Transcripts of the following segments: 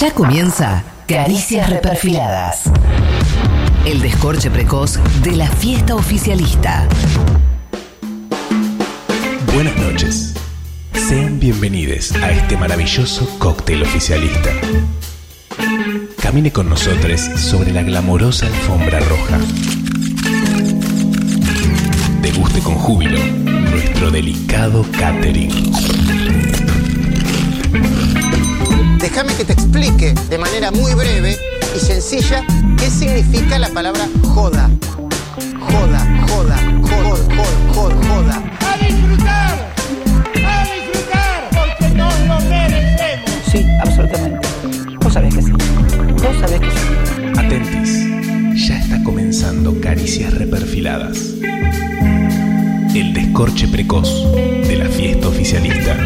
Ya comienza Caricias Reperfiladas. El descorche precoz de la fiesta oficialista. Buenas noches. Sean bienvenidos a este maravilloso cóctel oficialista. Camine con nosotros sobre la glamorosa alfombra roja. Deguste con júbilo nuestro delicado catering. Déjame que te explique de manera muy breve y sencilla qué significa la palabra joda. Joda, joda, joda, joda, joda, joda. ¡A disfrutar! ¡A disfrutar! Porque nos lo merecemos. Sí, absolutamente. Vos sabés que sí. Vos sabés que sí. Atentis, ya está comenzando Caricias Reperfiladas. El descorche precoz de la fiesta oficialista.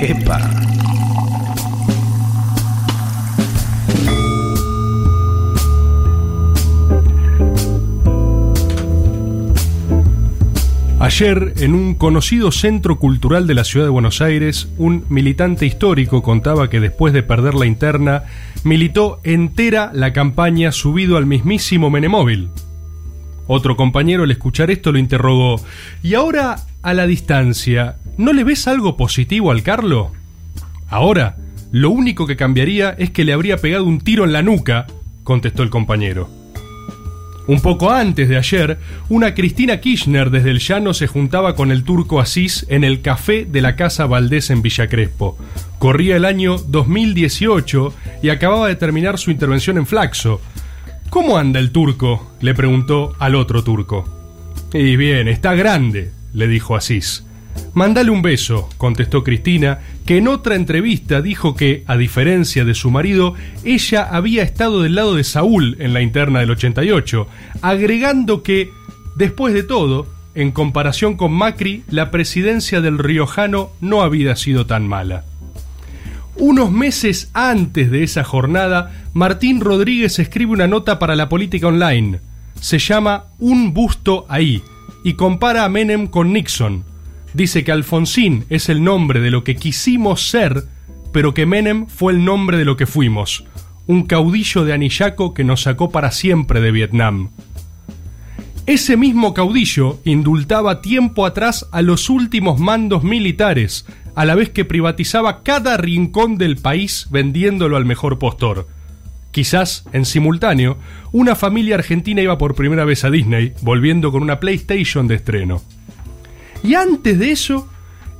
¡Epa! Ayer, en un conocido centro cultural de la ciudad de Buenos Aires, un militante histórico contaba que después de perder la interna, militó entera la campaña subido al mismísimo Menemóvil. Otro compañero al escuchar esto lo interrogó, ¿y ahora, a la distancia, no le ves algo positivo al Carlo? Ahora, lo único que cambiaría es que le habría pegado un tiro en la nuca, contestó el compañero. Un poco antes de ayer, una Cristina Kirchner desde el llano se juntaba con el turco Asís en el café de la Casa Valdés en Villa Crespo. Corría el año 2018 y acababa de terminar su intervención en Flaxo. ¿Cómo anda el turco? le preguntó al otro turco. Y bien, está grande, le dijo Asís. Mándale un beso, contestó Cristina, que en otra entrevista dijo que, a diferencia de su marido, ella había estado del lado de Saúl en la interna del 88, agregando que, después de todo, en comparación con Macri, la presidencia del riojano no había sido tan mala. Unos meses antes de esa jornada, Martín Rodríguez escribe una nota para la política online. Se llama Un busto ahí y compara a Menem con Nixon, dice que Alfonsín es el nombre de lo que quisimos ser, pero que Menem fue el nombre de lo que fuimos, un caudillo de Anillaco que nos sacó para siempre de Vietnam. Ese mismo caudillo indultaba tiempo atrás a los últimos mandos militares, a la vez que privatizaba cada rincón del país vendiéndolo al mejor postor. Quizás, en simultáneo, una familia argentina iba por primera vez a Disney, volviendo con una PlayStation de estreno. Y antes de eso,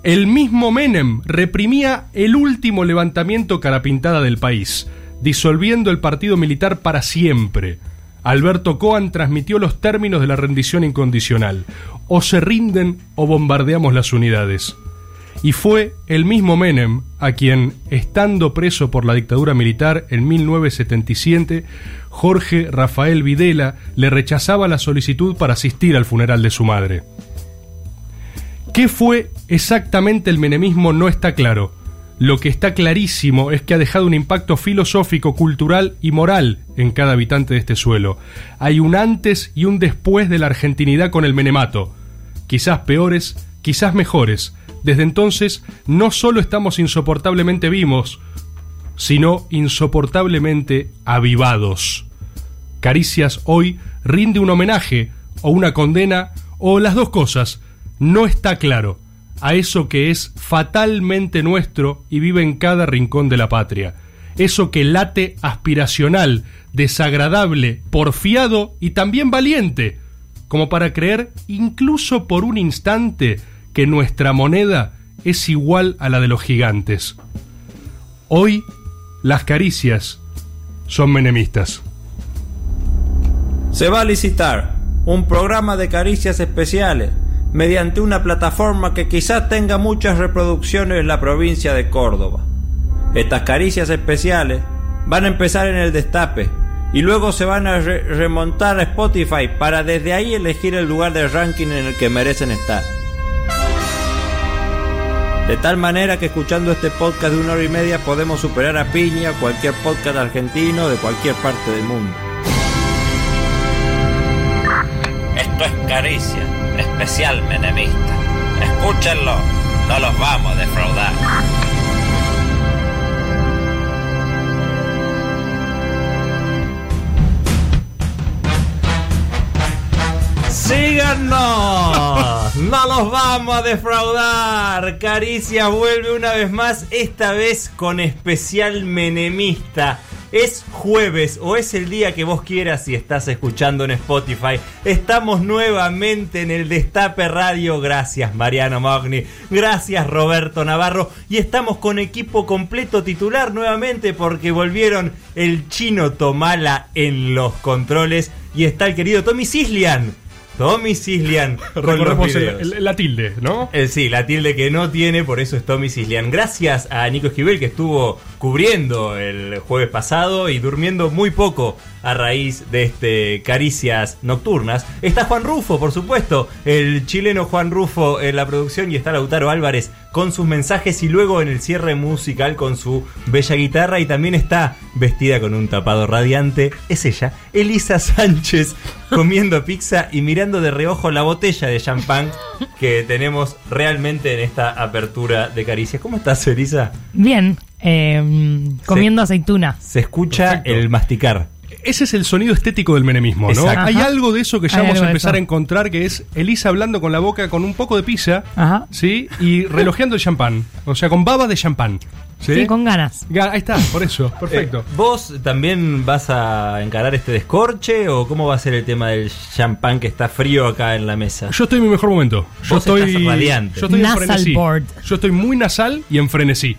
el mismo Menem reprimía el último levantamiento carapintada del país, disolviendo el partido militar para siempre. Alberto Coan transmitió los términos de la rendición incondicional. O se rinden o bombardeamos las unidades. Y fue el mismo Menem a quien, estando preso por la dictadura militar en 1977, Jorge Rafael Videla le rechazaba la solicitud para asistir al funeral de su madre. ¿Qué fue exactamente el menemismo? No está claro. Lo que está clarísimo es que ha dejado un impacto filosófico, cultural y moral en cada habitante de este suelo. Hay un antes y un después de la argentinidad con el menemato. Quizás peores, quizás mejores. Desde entonces no solo estamos insoportablemente vivos, sino insoportablemente avivados. Caricias hoy rinde un homenaje o una condena o las dos cosas. No está claro a eso que es fatalmente nuestro y vive en cada rincón de la patria. Eso que late aspiracional, desagradable, porfiado y también valiente, como para creer incluso por un instante que nuestra moneda es igual a la de los gigantes. Hoy las caricias son menemistas. Se va a licitar un programa de caricias especiales mediante una plataforma que quizás tenga muchas reproducciones en la provincia de Córdoba. Estas caricias especiales van a empezar en el destape y luego se van a re remontar a Spotify para desde ahí elegir el lugar del ranking en el que merecen estar. De tal manera que escuchando este podcast de una hora y media podemos superar a Piña, cualquier podcast argentino de cualquier parte del mundo. Esto es Caricia, especial menemista. Escúchenlo, no los vamos a defraudar. ¡Síganos! ¡No los vamos a defraudar! Caricias vuelve una vez más, esta vez con especial menemista. Es jueves o es el día que vos quieras si estás escuchando en Spotify. Estamos nuevamente en el Destape Radio. Gracias Mariano Magni. Gracias Roberto Navarro. Y estamos con equipo completo titular nuevamente porque volvieron el chino Tomala en los controles. Y está el querido Tommy Cislian. Tommy Cislian. Recordemos el- el- la tilde, ¿no? Eh, sí, la tilde que no tiene, por eso es Tommy Cislian. Gracias a Nico Esquivel que estuvo cubriendo el jueves pasado y durmiendo muy poco a raíz de este Caricias Nocturnas. Está Juan Rufo, por supuesto, el chileno Juan Rufo en la producción y está Lautaro Álvarez con sus mensajes y luego en el cierre musical con su bella guitarra y también está vestida con un tapado radiante. Es ella, Elisa Sánchez, comiendo pizza y mirando de reojo la botella de champán que tenemos realmente en esta apertura de caricias. ¿Cómo estás, Elisa? Bien, eh, comiendo aceituna. Se escucha Perfecto. el masticar. Ese es el sonido estético del menemismo, ¿no? Exacto. Hay algo de eso que ya Hay vamos a empezar a encontrar, que es Elisa hablando con la boca con un poco de pizza, Ajá. ¿sí? Y relojeando el champán. O sea, con baba de champán. ¿sí? Sí, con ganas. Ga- Ahí está, por eso. Perfecto. Eh, ¿Vos también vas a encarar este descorche o cómo va a ser el tema del champán que está frío acá en la mesa? Yo estoy en mi mejor momento. Yo Vos estoy. estás radiante. Yo estoy en Nasal frenesí. board. Yo estoy muy nasal y en frenesí.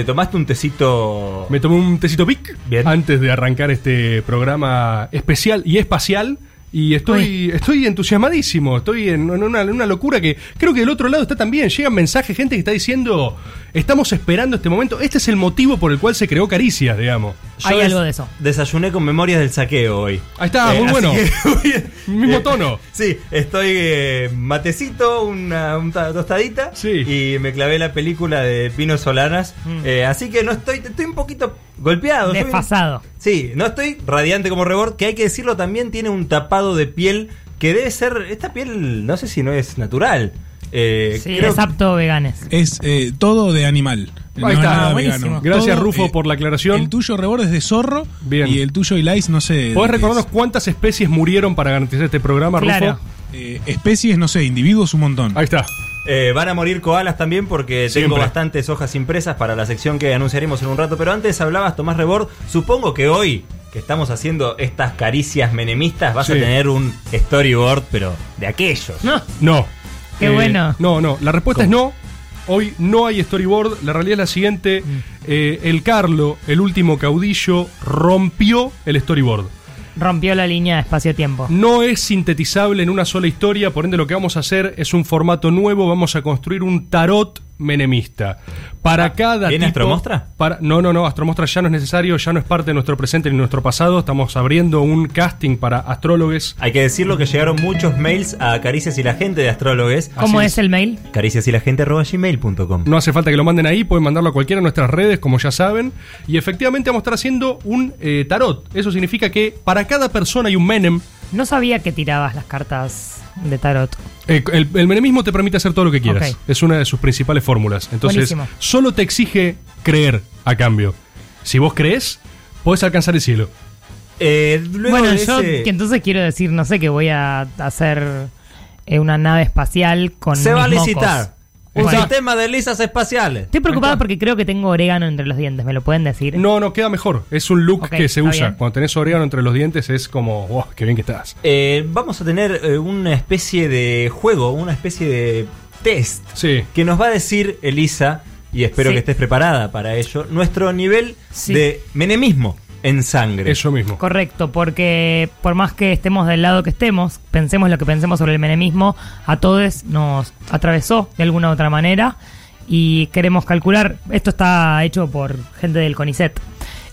¿Te tomaste un tecito? Me tomé un tecito pic Bien. antes de arrancar este programa especial y espacial. Y estoy, estoy entusiasmadísimo, estoy en, en una, en una locura que creo que del otro lado está también. Llegan mensajes, gente que está diciendo, estamos esperando este momento. Este es el motivo por el cual se creó Caricias, digamos. Hay algo de eso. Desayuné con memorias del saqueo hoy. Ahí está, muy así bueno. que- Mismo Eh, tono. Sí, estoy eh, matecito, una, un ta- tostadita. Sí. Y me clavé la película de Pino Solanas. Mm. Eh, así que no estoy, estoy un poquito golpeado. soy- Desfasado. Sí, no estoy radiante como Rebord, que hay que decirlo también tiene un tapado de piel que debe ser. Esta piel, no sé si no es natural. Eh, Sí, creo- es apto veganes. Es eh, todo de animal. No Ahí es está. nada Buenísimo. vegano. Gracias, Todo, Rufo, eh, por la aclaración. El tuyo rebord es de zorro. Bien. Y el tuyo Ilais, no sé. ¿Podés recordarnos es. cuántas especies murieron para garantizar este programa, Claro. Rufo? Eh, especies, no sé, individuos un montón. Ahí está. Eh, van a morir koalas también porque tengo bastantes hojas impresas para la sección que anunciaremos en un rato. Pero antes hablabas, Tomás Rebord. Supongo que hoy que estamos haciendo estas caricias menemistas vas a tener un storyboard, pero de aquellos. No. No. Qué bueno. No, no. La respuesta es no. Hoy no hay storyboard. La realidad es la siguiente. Mm. Eh, el Carlo, el último caudillo, rompió el storyboard. Rompió la línea de espacio-tiempo. No es sintetizable en una sola historia, por ende lo que vamos a hacer es un formato nuevo, vamos a construir un tarot menemista. Para cada ¿viene tipo... Astromostra? Para, no, no, no, Astromostra ya no es necesario, ya no es parte de nuestro presente ni nuestro pasado, estamos abriendo un casting para astrólogos. Hay que decirlo que llegaron muchos mails a Caricias y la gente de astrólogos. ¿Cómo es. el mail? Caricias y la gente gmail.com. No hace falta que lo manden ahí, pueden mandarlo a cualquiera de nuestras redes, como ya saben. Y efectivamente vamos a estar haciendo un eh, tarot. Eso significa que para cada persona hay un menem. No sabía que tirabas las cartas de tarot. Eh, el, el menemismo te permite hacer todo lo que quieras. Es una de sus principales fórmulas. Entonces, Buenísimo. solo te exige creer a cambio. Si vos crees, podés alcanzar el cielo. Eh, luego bueno, yo que entonces quiero decir, no sé, que voy a hacer eh, una nave espacial con se va a mocos. Un Bueno. sistema de lisas espaciales. Estoy preocupada porque creo que tengo orégano entre los dientes, ¿me lo pueden decir? No, no, queda mejor. Es un look Ok, que se usa. bien. Cuando tenés orégano entre los dientes es como, wow, qué bien que estás. Eh, vamos a tener eh, una especie de juego, una especie de test Sí. que nos va a decir Elisa, y espero Sí. que estés preparada para ello, nuestro nivel Sí. de menemismo en sangre. Eso mismo. Correcto, porque por más que estemos del lado que estemos, pensemos lo que pensemos sobre el menemismo, a todos nos atravesó de alguna u otra manera y queremos calcular, esto está hecho por gente del CONICET.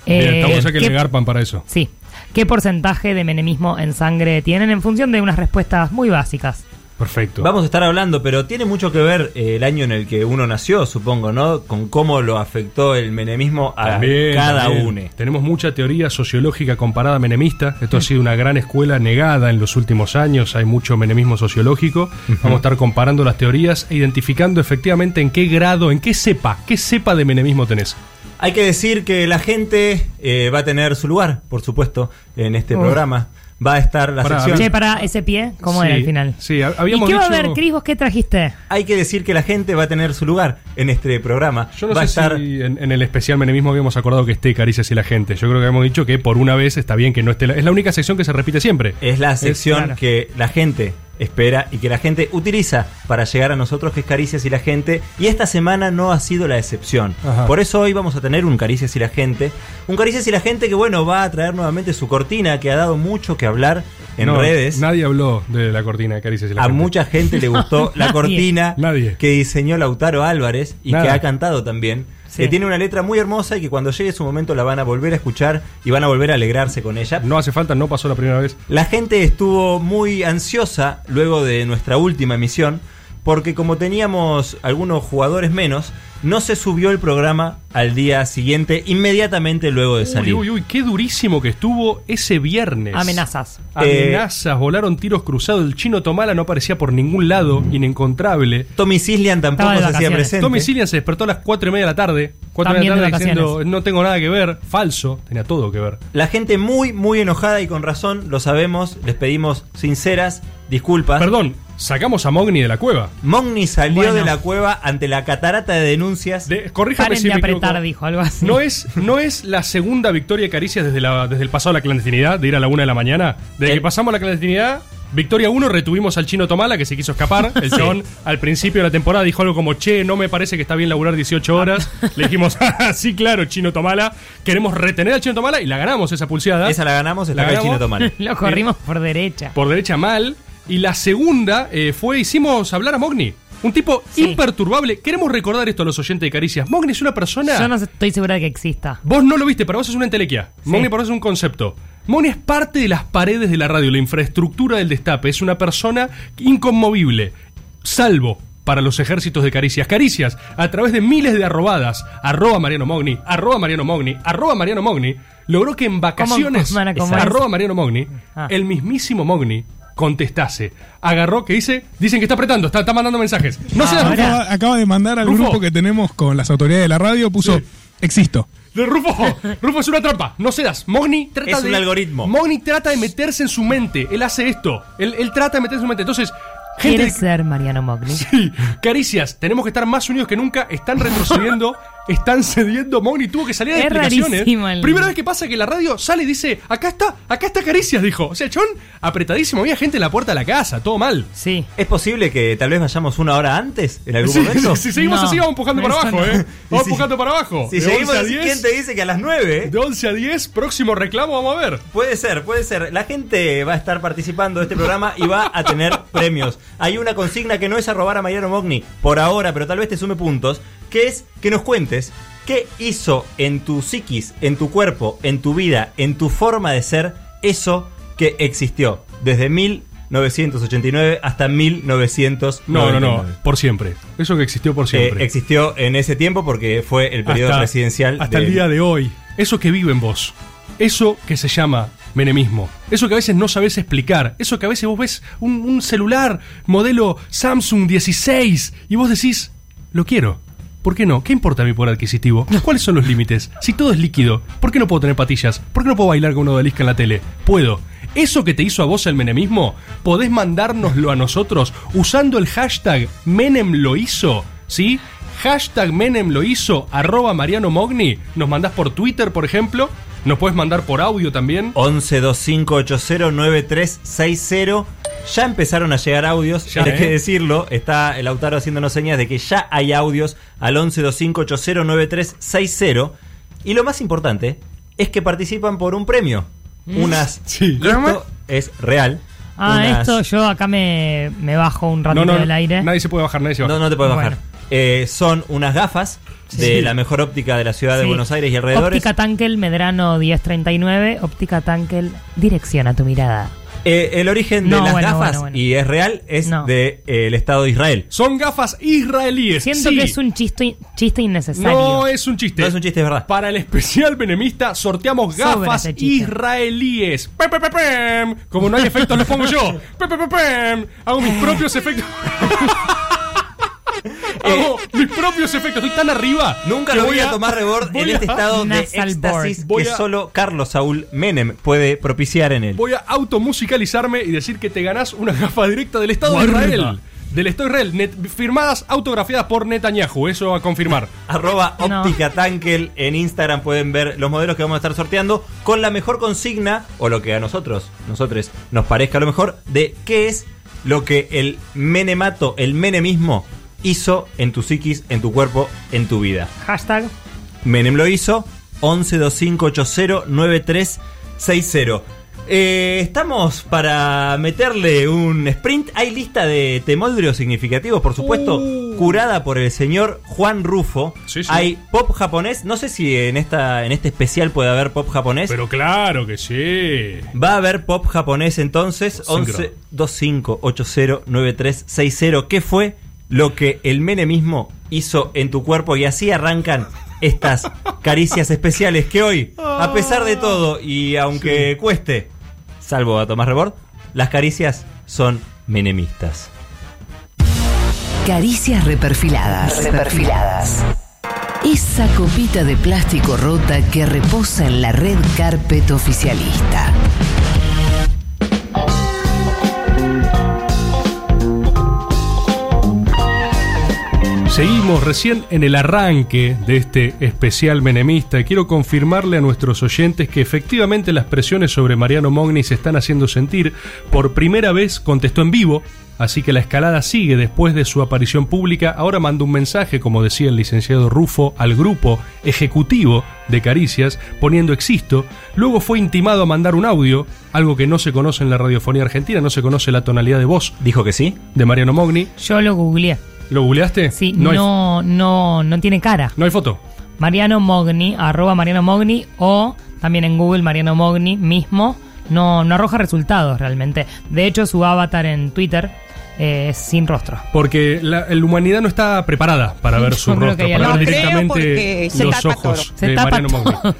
Bien, Eh, estamos a que ¿qué- le garpan para eso. Sí, ¿qué porcentaje de menemismo en sangre tienen en función de unas respuestas muy básicas? Perfecto. Vamos a estar hablando, pero tiene mucho que ver eh, el año en el que uno nació, supongo, ¿no? Con cómo lo afectó el menemismo a También, cada también. uno. Tenemos mucha teoría sociológica comparada menemista. Esto ha sido una gran escuela negada en los últimos años. Hay mucho menemismo sociológico. Vamos a estar comparando las teorías e identificando efectivamente en qué grado, en qué cepa, qué cepa de menemismo tenés. Hay que decir que la gente eh, va a tener su lugar, por supuesto, en este programa. Va a estar la Pará, sección. Che, para ese pie, ¿cómo Sí, era el final? Sí, ha- ¿Y habíamos qué va a haber, Cris? ¿Vos qué trajiste? Hay que decir que la gente va a tener su lugar en este programa. Yo no va a sé estar. si en, en el especial menemismo habíamos acordado que esté Caricias y la gente. Yo creo que habíamos dicho que por una vez está bien que no esté. la- es la única sección que se repite siempre. Es la sección claro. que la gente espera y que la gente utiliza para llegar a nosotros, que es Caricias y la gente. Y esta semana no ha sido la excepción. Ajá. Por eso hoy vamos a tener un Caricias y la gente. Un Caricias y la gente que, bueno, va a traer nuevamente su cortina, que ha dado mucho que hablar en No, redes. Nadie habló de la cortina de Caricias y la A gente. mucha gente le gustó la cortina Nadie. que diseñó Lautaro Álvarez y que ha cantado también. Sí. Que tiene una letra muy hermosa y que cuando llegue su momento la van a volver a escuchar y van a volver a alegrarse con ella. No hace falta, no pasó la primera vez. La gente estuvo muy ansiosa luego de nuestra última emisión porque como teníamos algunos jugadores menos, no se subió el programa al día siguiente inmediatamente luego de Uy, salir. uy, uy, qué durísimo que estuvo ese viernes. Amenazas. Amenazas, volaron tiros cruzados. El chino Tomala no aparecía por ningún lado, inencontrable. Tommy Cislian tampoco se hacía presente. Tommy Cillian se despertó a las 4 y media de la tarde. 4 y media También de la tarde diciendo, no tengo nada que ver. Falso, tenía todo que ver. La gente muy, muy enojada y con razón, lo sabemos, les pedimos sinceras disculpas. Perdón, sacamos a Mogni de la cueva. Mogni salió Bueno. de la cueva ante la catarata de denuncias. De- corríjame Paren si de me apretar, equivoco. dijo algo así. ¿No es, ¿No es la segunda victoria de Caricias desde, la, desde el pasado a la clandestinidad, de ir a la una de la mañana? Desde El- que pasamos a la clandestinidad, victoria 1, retuvimos al chino Tomala, que se quiso escapar. El chabón al principio de la temporada dijo algo como, che, no me parece que está bien laburar 18 horas. Le dijimos, "Ah, sí, claro, chino Tomala. Queremos retener al chino Tomala y la ganamos esa pulseada. Esa la ganamos, La acá el ganamos. chino Tomán. Lo corrimos por derecha. por derecha mal. Y la segunda eh, fue, hicimos hablar a Mogni. Un tipo Sí. imperturbable. Queremos recordar esto a los oyentes de Caricias. Mogni es una persona... Yo no estoy segura de que exista. Vos no lo viste, para vos es una entelequia. Sí. Mogni para vos es un concepto. Mogni es parte de las paredes de la radio, la infraestructura del destape. Es una persona inconmovible, salvo para los ejércitos de Caricias. Caricias, a través de miles de arrobadas, arroba Mariano Mogni, arroba Mariano Mogni, arroba Mariano Mogni, logró que en vacaciones, ¿Cómo, cómo, arroba Mariano Mogni, Ah. el mismísimo Mogni contestase. Agarró que dice, dicen que está apretando, está, está mandando mensajes. No se Ah, da Acaba, acaba de mandar al Rufo. grupo que tenemos con las autoridades de la radio, puso, Sí. existo. De Rufo, Rufo es una trampa, no cedas. Mogni trata Es de. un algoritmo. Mogni trata de meterse en su mente. Él hace esto. Él, él trata de meterse en su mente. Entonces, gente. ¿Quieres ser Mariano Mogni? Sí, caricias, tenemos que estar más unidos que nunca. Están retrocediendo, están cediendo. Mogni tuvo que salir a Es explicaciones. el- Primera vez que pasa que la radio sale y dice: Acá está, acá está Caricias, dijo. O sea, chon apretadísimo. Había gente en la puerta de la casa, todo mal. Sí. ¿Es posible que tal vez vayamos una hora antes en algún Sí, momento? si seguimos No, así, vamos empujando para abajo, no. ¿eh? Vamos si- empujando para abajo. Si De seguimos 11 a así, 10, ¿quién te dice que a las 9? eh? De 11 a 10, próximo reclamo, vamos a ver. Puede ser, puede ser. La gente va a estar participando de este programa y va a tener premios. Hay una consigna que no es arrobar a Mariano Mogni por ahora, pero tal vez te sume puntos, que es que nos cuentes qué hizo en tu psiquis, en tu cuerpo, en tu vida, en tu forma de ser, eso que existió desde 1989 hasta 1999. No, no, no, por siempre. Eso que existió por Eh, siempre. existió en ese tiempo porque fue el periodo Hasta- presidencial. Hasta del- el día de hoy. Eso que vive en vos. Eso que se llama menemismo. Eso que a veces no sabes explicar. Eso que a veces vos ves un, un celular modelo Samsung 16 y vos decís, lo quiero. ¿Por qué no? ¿Qué importa mi poder adquisitivo? ¿Cuáles son los límites? Si todo es líquido, ¿por qué no puedo tener patillas? ¿Por qué no puedo bailar con una odalisca en la tele? Puedo. Eso que te hizo a vos el menemismo, podés mandárnoslo a nosotros usando el hashtag Menem lo hizo, ¿sí? Hashtag Menem lo hizo, arroba Mariano Mogni. Nos mandás por Twitter, por ejemplo. Nos puedes mandar por audio también. 1125809360. Ya empezaron a llegar audios, Ya, hay ¿eh? que decirlo. Está el Lautaro haciéndonos señas de que ya hay audios al 1125809360. Y lo más importante es que participan por un premio. Mm. Unas. Sí. y esto es real. Ah, unas- esto yo acá me, me bajo un ratito No, no, del aire. nadie se puede bajar, nadie se baja. No, no te puedes Bueno. bajar. Eh, son unas gafas de Sí. la mejor óptica de la ciudad de. Buenos Aires y alrededores. Óptica Tankel Medrano 1039. Óptica Tankel, dirección a tu mirada. Eh, el origen No, de las bueno, gafas, bueno, bueno. y es real, es No. del Estado de Israel. Son gafas israelíes. Siento sí. que es un chiste, chiste innecesario. No es un chiste. No es un chiste, es verdad. Para el especial benemista sorteamos gafas israelíes. Pe, pe, pe, pem. Como no hay efectos, los pongo yo. Hago mis propios efectos. Hago mis propios efectos. Estoy tan arriba. Nunca que lo voy a tomar rebord en a- este estado de éxtasis que a- solo Carlos Saúl Menem puede propiciar en él. Voy a automusicalizarme y decir que te ganás una gafa directa del Estado Guarda. de Israel. Del Estado de Israel. Net- firmadas, autografiadas por Netanyahu. Eso a confirmar. Arroba óptica Tankel en Instagram pueden ver los modelos que vamos a estar sorteando con la mejor consigna o lo que a nosotros, nosotros nos parezca lo mejor de qué es lo que el menemato, el menemismo hizo en tu psiquis, en tu cuerpo, en tu vida. Hashtag. Menem lo hizo 1125809360. Eh, estamos para meterle un sprint. Hay lista de temoldrios significativos, por supuesto, curada por el señor Juan Rufo. Sí, sí. Hay pop japonés. No sé si en esta en este especial puede haber pop japonés. Pero claro que sí. Va a haber pop japonés entonces. Sincro. 1125809360. ¿Qué fue lo que el menemismo hizo en tu cuerpo? Y así arrancan estas caricias especiales que hoy, a pesar de todo y aunque cueste, salvo a Tomás Rebord, las caricias son menemistas. Caricias reperfiladas. Reperfiladas. Esa copita de plástico rota que reposa en la red carpet oficialista. Seguimos recién en el arranque de este especial menemista y quiero confirmarle a nuestros oyentes que efectivamente las presiones sobre Mariano Mogni se están haciendo sentir. Por primera vez contestó en vivo, así que la escalada sigue después de su aparición pública. Ahora manda un mensaje, como decía el licenciado Rufo, al grupo ejecutivo de Caricias, poniendo existo. Luego fue intimado a mandar un audio, algo que no se conoce en la radiofonía argentina, no se conoce la tonalidad de voz ¿Dijo que sí? de Mariano Mogni. Yo lo googleé. ¿Lo googleaste? Sí, no no, no, no tiene cara. no hay foto. Mariano Mogni, arroba Mariano Mogni o también en Google Mariano Mogni mismo, no, no arroja resultados realmente. De hecho, su avatar en Twitter eh, es sin rostro. Porque la, la humanidad no está preparada para ver su rostro, para ver directamente se los ojos todo. Se de tapa Mariano Mogni.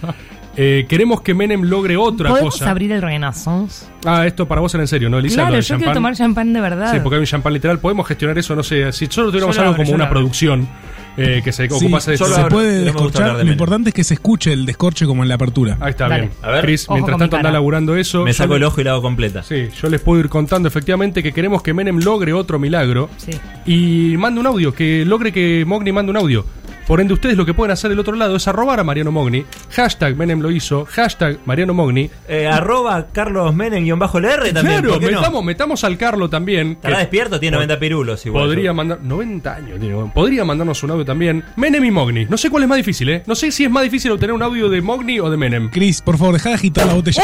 Eh, queremos que Menem logre otra ¿Podemos cosa. abrir el Renaissance? Ah, esto para vos era en serio, ¿no, Elisa? Claro, yo quiero champán. tomar champán de verdad. Sí, porque hay un champán literal. Podemos gestionar eso, no sé. Si solo tuviéramos Yo algo abro, como una producción eh, que se Sí, ocupase de solo esto. se puede descorchar. de Lo importante es que se escuche el descorche como en la apertura. Ahí está, Dale. bien. A ver. Chris, Ojo mientras tanto anda laburando eso. Me saco el ojo y la hago completa. Sí, yo les puedo ir contando efectivamente que queremos que Menem logre otro milagro. Sí. Y mande un audio, que logre que Mogni mande un audio. Por ende, ustedes lo que pueden hacer del otro lado es arrobar a Mariano Mogni. Hashtag Menem lo hizo. Hashtag Mariano Mogni. Eh, arroba Carlos Menem-LR también. Claro, metamos, metamos al Carlo también. ¿Estará despierto? Tiene 90 pirulos igual. Podría mandar. 90 años tiene. Podría mandarnos un audio también. Menem y Mogni. No sé cuál es más difícil, ¿eh? No sé si es más difícil obtener un audio de Mogni o de Menem. Chris, por favor, deja de agitar la botella.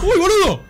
¡Uy, boludo!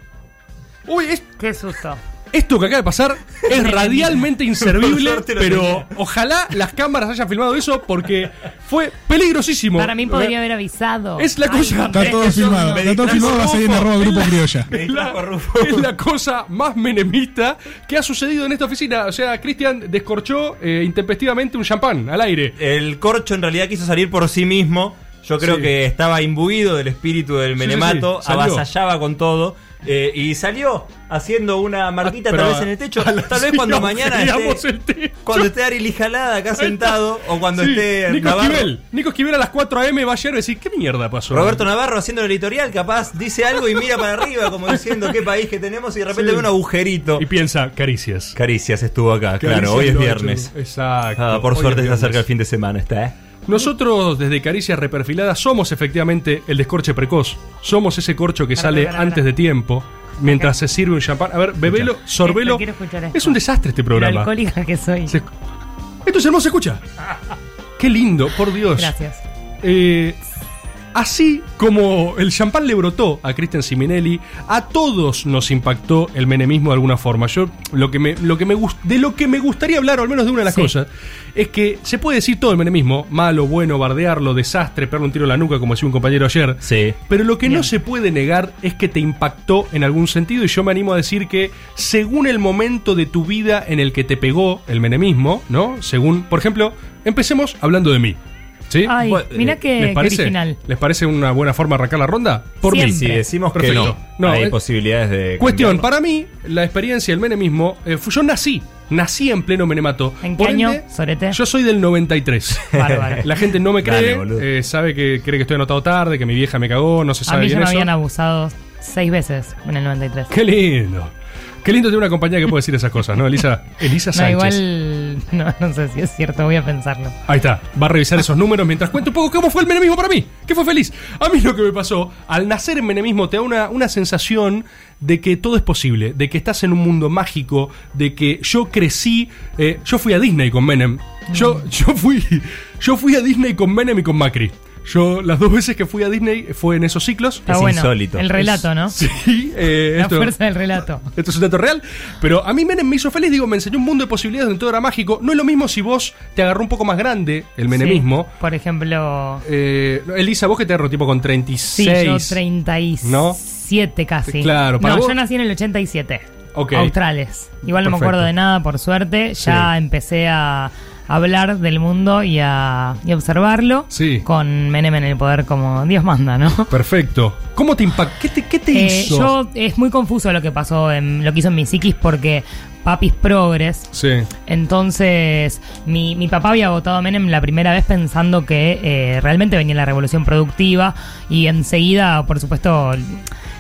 Uy, es- Qué susto. Esto que acaba de pasar es radialmente inservible, pero ojalá las cámaras hayan filmado eso porque fue peligrosísimo. Para mí podría haber avisado. Es la cosa. Está todo filmado. me Está todo filmado, va a salir en arroba grupo criolla. Es la, cosa más menemista que ha sucedido en esta oficina. O sea, Cristian descorchó eh, intempestivamente un champán al aire. El corcho en realidad quiso salir por sí mismo. Yo creo Sí. que estaba imbuido del espíritu del menemato, sí, avasallaba con todo. Eh, y salió haciendo una marquita Ah, tal vez en el techo. Tal vez sí, cuando mañana esté, cuando esté Ari Lijalada acá sentado o cuando Sí, esté Nico Navarro, Esquivel. Nico Esquivel a las 4 a.m. va a llegar y decir, ¿qué mierda pasó? Roberto Navarro haciendo el editorial, capaz dice algo y mira para arriba como diciendo qué país que tenemos y de repente Sí. ve un agujerito. Y piensa, caricias. Caricias estuvo acá, claro, hoy es viernes. Exacto. Ah, por Hoy suerte se acerca el fin de semana, está, ¿eh? Nosotros desde Caricias Reperfiladas somos efectivamente el descorche precoz. Somos ese corcho que Para, sale para, para, antes de tiempo. Mientras se sirve un champán. A ver, bebelo, sorbelo. Es un desastre este programa. alcohólica que soy. Se- Esto es hermoso, se escucha. Qué lindo, por Dios. Gracias. Eh, así como el champán le brotó a Cristian Siminelli, a todos nos impactó el menemismo de alguna forma. Yo lo que me, lo que me de lo que me gustaría hablar, o al menos de una de las Sí. cosas, es que se puede decir todo el menemismo, malo, bueno, bardearlo, desastre, pegarle un tiro en la nuca, como decía un compañero ayer. Sí. Pero lo que no se puede negar es que te impactó en algún sentido y yo me animo a decir que según el momento de tu vida en el que te pegó el menemismo, ¿no? Según, por ejemplo, empecemos hablando de mí. ¿Sí? Ay, Bueno, mira eh, qué, ¿les parece? original. ¿Les parece una buena forma de arrancar la ronda? Por mí. Siempre. Si decimos Perfecto. que no, No, hay eh, posibilidades de. Cuestión, cambiarlo. para mí, la experiencia del menemismo, eh, yo nací Nací en pleno menemato. ¿En qué año, Sorete? Yo soy del 93. Bárbaro. La gente no me cree, eh, sabe que cree que estoy anotado tarde, que mi vieja me cagó, no se A sabe mí ya bien me eso. habían abusado seis veces en el 93. Qué lindo. Qué lindo tener una compañía que puede decir esas cosas, ¿no? Elisa, Elisa No, Sánchez. igual. No, no sé si es cierto, voy a pensarlo. Ahí está, va a revisar esos números mientras cuento un poco cómo fue el menemismo para mí. ¿Qué fue feliz? A mí lo que me pasó, al nacer en menemismo te da una, una sensación de que todo es posible, de que estás en un mundo mágico, de que yo crecí, eh, yo fui a Disney con Menem, yo, yo, fui, yo fui a Disney con Menem y con Macri. Yo las dos veces que fui a Disney fue en esos ciclos. Está bueno. El relato, ¿no? Sí, eh, La esto- fuerza del relato. esto es un dato real. Pero a mí Menem me hizo feliz, digo, me enseñó un mundo de posibilidades donde todo era mágico. No es lo mismo si vos te agarró un poco más grande el menemismo. Sí, por ejemplo. Eh, Elisa, vos que te agarró tipo con 36. Sí, yo 37 casi. Claro, para No, vos- yo nací en el 87. Ok. Australes. Igual no me acuerdo de nada, por suerte. Ya empecé a hablar del mundo y a, y observarlo. Sí. Con Menem en el poder como Dios manda, ¿no? Perfecto. ¿Cómo te impactó? ¿Qué te, qué te Eh, hizo? yo es muy confuso lo que pasó en lo que hizo en mi psiquis porque papis progres Sí. entonces, mi, mi papá había votado a Menem la primera vez pensando que eh, realmente venía la revolución productiva y enseguida, por supuesto,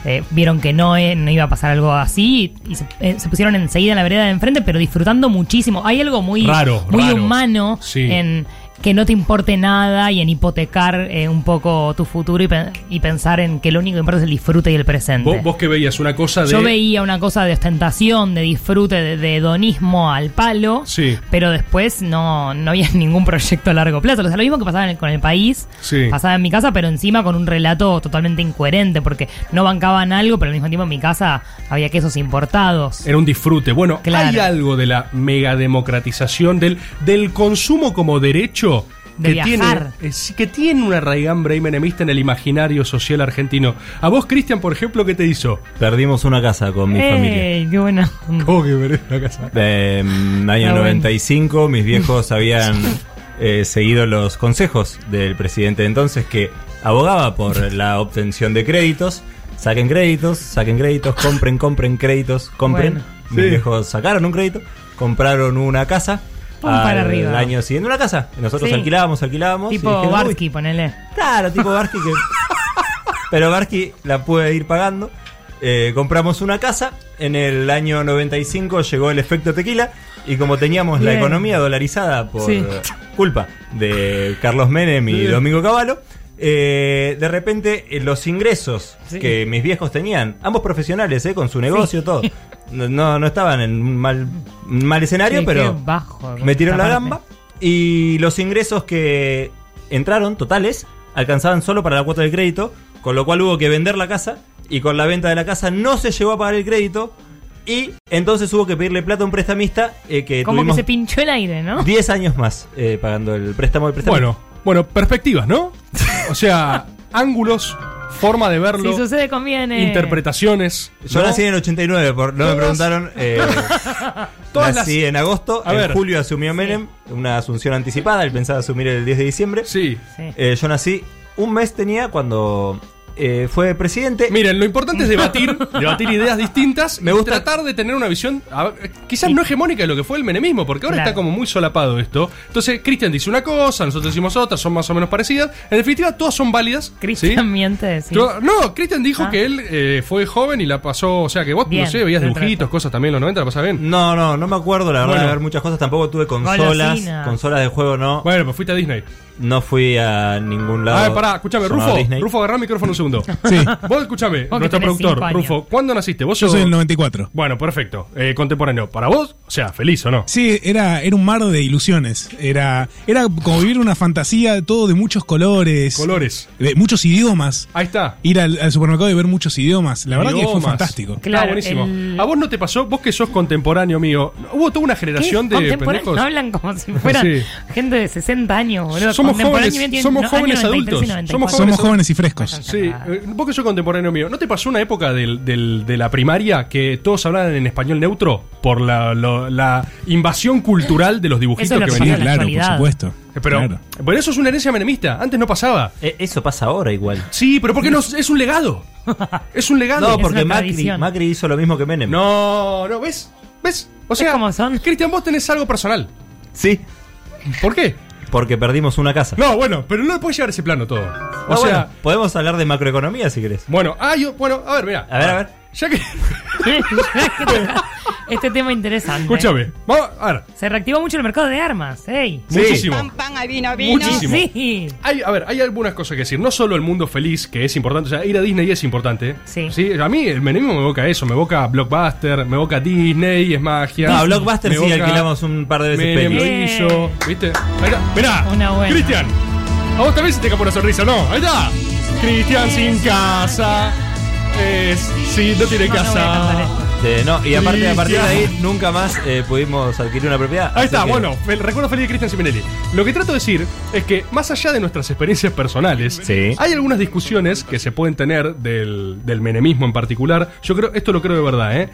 eh, vieron que no, eh, no iba a pasar algo así y, se, eh, se pusieron enseguida en la vereda de enfrente, pero disfrutando muchísimo. Hay algo muy, Raro, muy raro. humano Sí. en que no te importe nada y en hipotecar eh, un poco tu futuro y, pen- y pensar en que lo único que importa es el disfrute y el presente. Vos, vos que veías una cosa de. Yo veía una cosa de ostentación, de disfrute, de, de hedonismo al palo, Sí. pero después no, no había ningún proyecto a largo plazo. O sea, lo mismo que pasaba en el- con el país, Sí. pasaba en mi casa, pero encima con un relato totalmente incoherente, porque no bancaban algo, pero al mismo tiempo en mi casa había quesos importados. Era un disfrute. Bueno, Claro. hay algo de la mega democratización del, del consumo como derecho. De que viajar. tiene, eh, que tiene una raigambre ahí menemista en el imaginario social argentino. A vos, Cristian, por ejemplo, ¿qué te hizo? Perdimos una casa con mi familia. ¡Ey, qué bueno! ¿Cómo que perdés la casa? Eh, año bueno. 95, mis viejos habían eh, seguido los consejos del presidente de entonces que abogaba por la obtención de créditos. Saquen créditos, saquen créditos, compren, compren créditos, compren. Bueno. Mis Sí. viejos sacaron un crédito, compraron una casa. Pum para arriba. año siguiente una casa. Nosotros Sí. alquilábamos, alquilábamos. y Tipo dijeron, "Uy, Barsky, ponele. Claro, tipo Barsky que. Pero Barsky la puede ir pagando. Eh, compramos una casa. En el año 95 llegó el efecto tequila. Y como teníamos la Bien. economía dolarizada por Sí. culpa de Carlos Menem y. Domingo Cavallo, eh, de repente eh, los ingresos Sí. que mis viejos tenían, ambos profesionales, eh, con su negocio, todo, no, no, estaban en un mal, un mal escenario, Sí, pero bajo, metieron la gamba. Y los ingresos que entraron, totales, alcanzaban solo para la cuota del crédito, con lo cual hubo que vender la casa y con la venta de la casa no se llegó a pagar el crédito y entonces hubo que pedirle plata a un prestamista eh, que Como que se pinchó el aire, ¿no? 10 años más eh, pagando el préstamo del prestamista. Bueno, bueno, perspectivas, ¿no? O sea, ángulos, forma de verlo, Si sucede, conviene. interpretaciones. Yo ¿no? nací en el 89, por, no me preguntaron. eh, Todas nací las- en agosto, A en ver. julio asumió Menem, una asunción anticipada, él pensaba asumir el 10 de diciembre. Sí. Sí. Eh, yo nací, un mes tenía cuando eh, fue presidente. Miren, lo importante es debatir, debatir ideas distintas. Me y gusta- tratar de tener una visión a ver, quizás no hegemónica de lo que fue el menemismo, porque ahora Claro. está como muy solapado esto. Entonces, Cristian dice una cosa, nosotros decimos otra, son más o menos parecidas. En definitiva, todas son válidas. Cristian ¿sí? miente, sí. Yo- No, Cristian dijo Ah. que él eh, fue joven y la pasó, o sea, que vos, Bien, no sé, veías dentro de dibujitos, cosas también en los 90, la pasaba bien. No, no, no me acuerdo, la verdad, Bueno. de ver muchas cosas. Tampoco tuve consolas. Golosinas. Consolas de juego no. Bueno, pues fuiste a Disney. No fui a ningún lado. A ver, pará, escúchame, Rufo, Disney. Rufo, agarrá el micrófono un segundo. Sí, Vos escúchame, nuestro productor. Rufo, ¿cuándo naciste? ¿Vos yo sos- soy del 94. Bueno, perfecto. Eh, contemporáneo. ¿Para vos? O sea, feliz o no. Sí, era, era un mar de ilusiones. Era, era como vivir una fantasía, todo de muchos colores. Colores. De muchos idiomas. Ahí está. Ir al, al supermercado y ver muchos idiomas. La verdad que fue fantástico. Claro, Está buenísimo. el- ¿A vos no te pasó? Vos que sos contemporáneo mío. Hubo toda una ¿Qué? generación de Contemporáneo, pendejos. No hablan como si fueran Sí. gente de 60 años, boludo. Somos jóvenes- somos jóvenes año 93 y adultos. 94. Somos Somos jóvenes y frescos. Sí, vos que sos contemporáneo mío, ¿no te pasó una época del, del- de la primaria que todos hablaban en español neutro por la, invasión cultural de los dibujitos es que venían? claro, por supuesto. Eh, Pero, Claro. pero eso es una herencia menemista. Antes no pasaba. Eh, eso pasa ahora igual. Sí, pero porque no es un legado. Es un legado. No, porque Macri. Macri hizo lo mismo que Menem. No, no, ¿ves? ¿Ves? O sea, Cristian, vos tenés algo personal. Sí. ¿Por qué? Porque perdimos una casa. No, bueno, pero no puedes llevar ese plano todo. O Ah, sea, bueno, podemos hablar de macroeconomía si querés. bueno, ah, yo, bueno, a ver, mira. A ver, a ver. Ya que. este tema interesante. Escúchame, vamos, a ver. Se reactivó mucho el mercado de armas, ey. Muchísimo. Pan, pan, vino, vino. Muchísimo. Sí. Hay, a ver, hay algunas cosas que decir. No solo el mundo feliz, que es importante. O sea, ir a Disney es importante. Sí. A mí el menemismo me evoca eso. Me evoca Blockbuster, me evoca Disney, es magia. No, a Blockbuster Me sí evoca alquilamos un par de veces lo hizo. ¿Viste? Ahí está. Mirá. Una buena. Cristian. A vos también se te escapó una sonrisa, ¿no? Ahí está. Cristian sin casa. Es, sí, no tiene No, no voy a casa. Eh, no, y aparte, a partir de ahí nunca más eh, pudimos adquirir una propiedad. Ahí está, que- bueno, el recuerdo feliz de Cristian Simonelli. Lo que trato de decir es que, más allá de nuestras experiencias personales, Sí. hay algunas discusiones que se pueden tener del, del menemismo en particular. Yo creo, esto lo creo de verdad, ¿eh?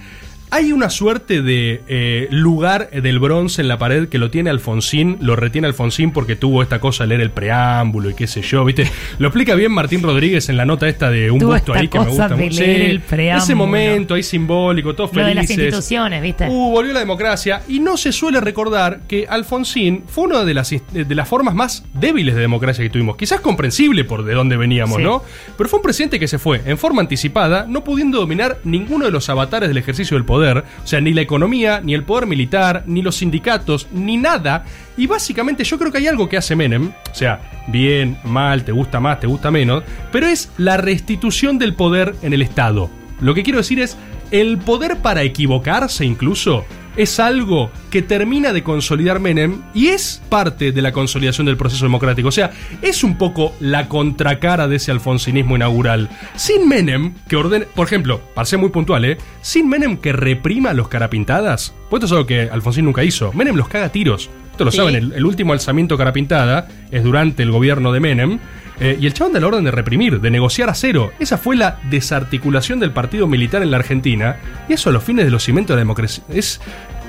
Hay una suerte de eh, lugar del bronce en la pared que lo tiene Alfonsín, lo retiene Alfonsín porque tuvo esta cosa de leer el preámbulo y qué sé yo, ¿viste? Lo explica bien Martín Rodríguez en la nota esta de un Tuvo gusto esta ahí que me gusta de mucho. leer Sí, el preámbulo. Ese momento ahí simbólico, todos Lo de las felices. instituciones, ¿viste? Uh, volvió la democracia y no se suele recordar que Alfonsín fue una de las, de las formas más débiles de democracia que tuvimos. Quizás comprensible por de dónde veníamos, Sí. ¿no? Pero fue un presidente que se fue en forma anticipada, no pudiendo dominar ninguno de los avatares del ejercicio del poder, o sea, ni la economía, ni el poder militar, ni los sindicatos, ni nada. Y básicamente yo creo que hay algo que hace Menem, o sea, bien, mal, te gusta más, te gusta menos, pero es la restitución del poder en el Estado. Lo que quiero decir es, el poder para equivocarse incluso es algo que termina de consolidar Menem y es parte de la consolidación del proceso democrático. O sea, es un poco la contracara de ese alfonsinismo inaugural. Sin Menem, que ordene, por ejemplo, para ser muy puntual, ¿eh? Sin Menem que reprima a los carapintadas, pues esto es algo que Alfonsín nunca hizo. Menem los caga a tiros. Esto lo Sí. saben, el, el último alzamiento carapintada es durante el gobierno de Menem. Eh, y el chabón da la orden de reprimir, de negociar a cero. Esa fue la desarticulación del partido militar en la Argentina. Y eso a los fines de los cimientos de la democracia es,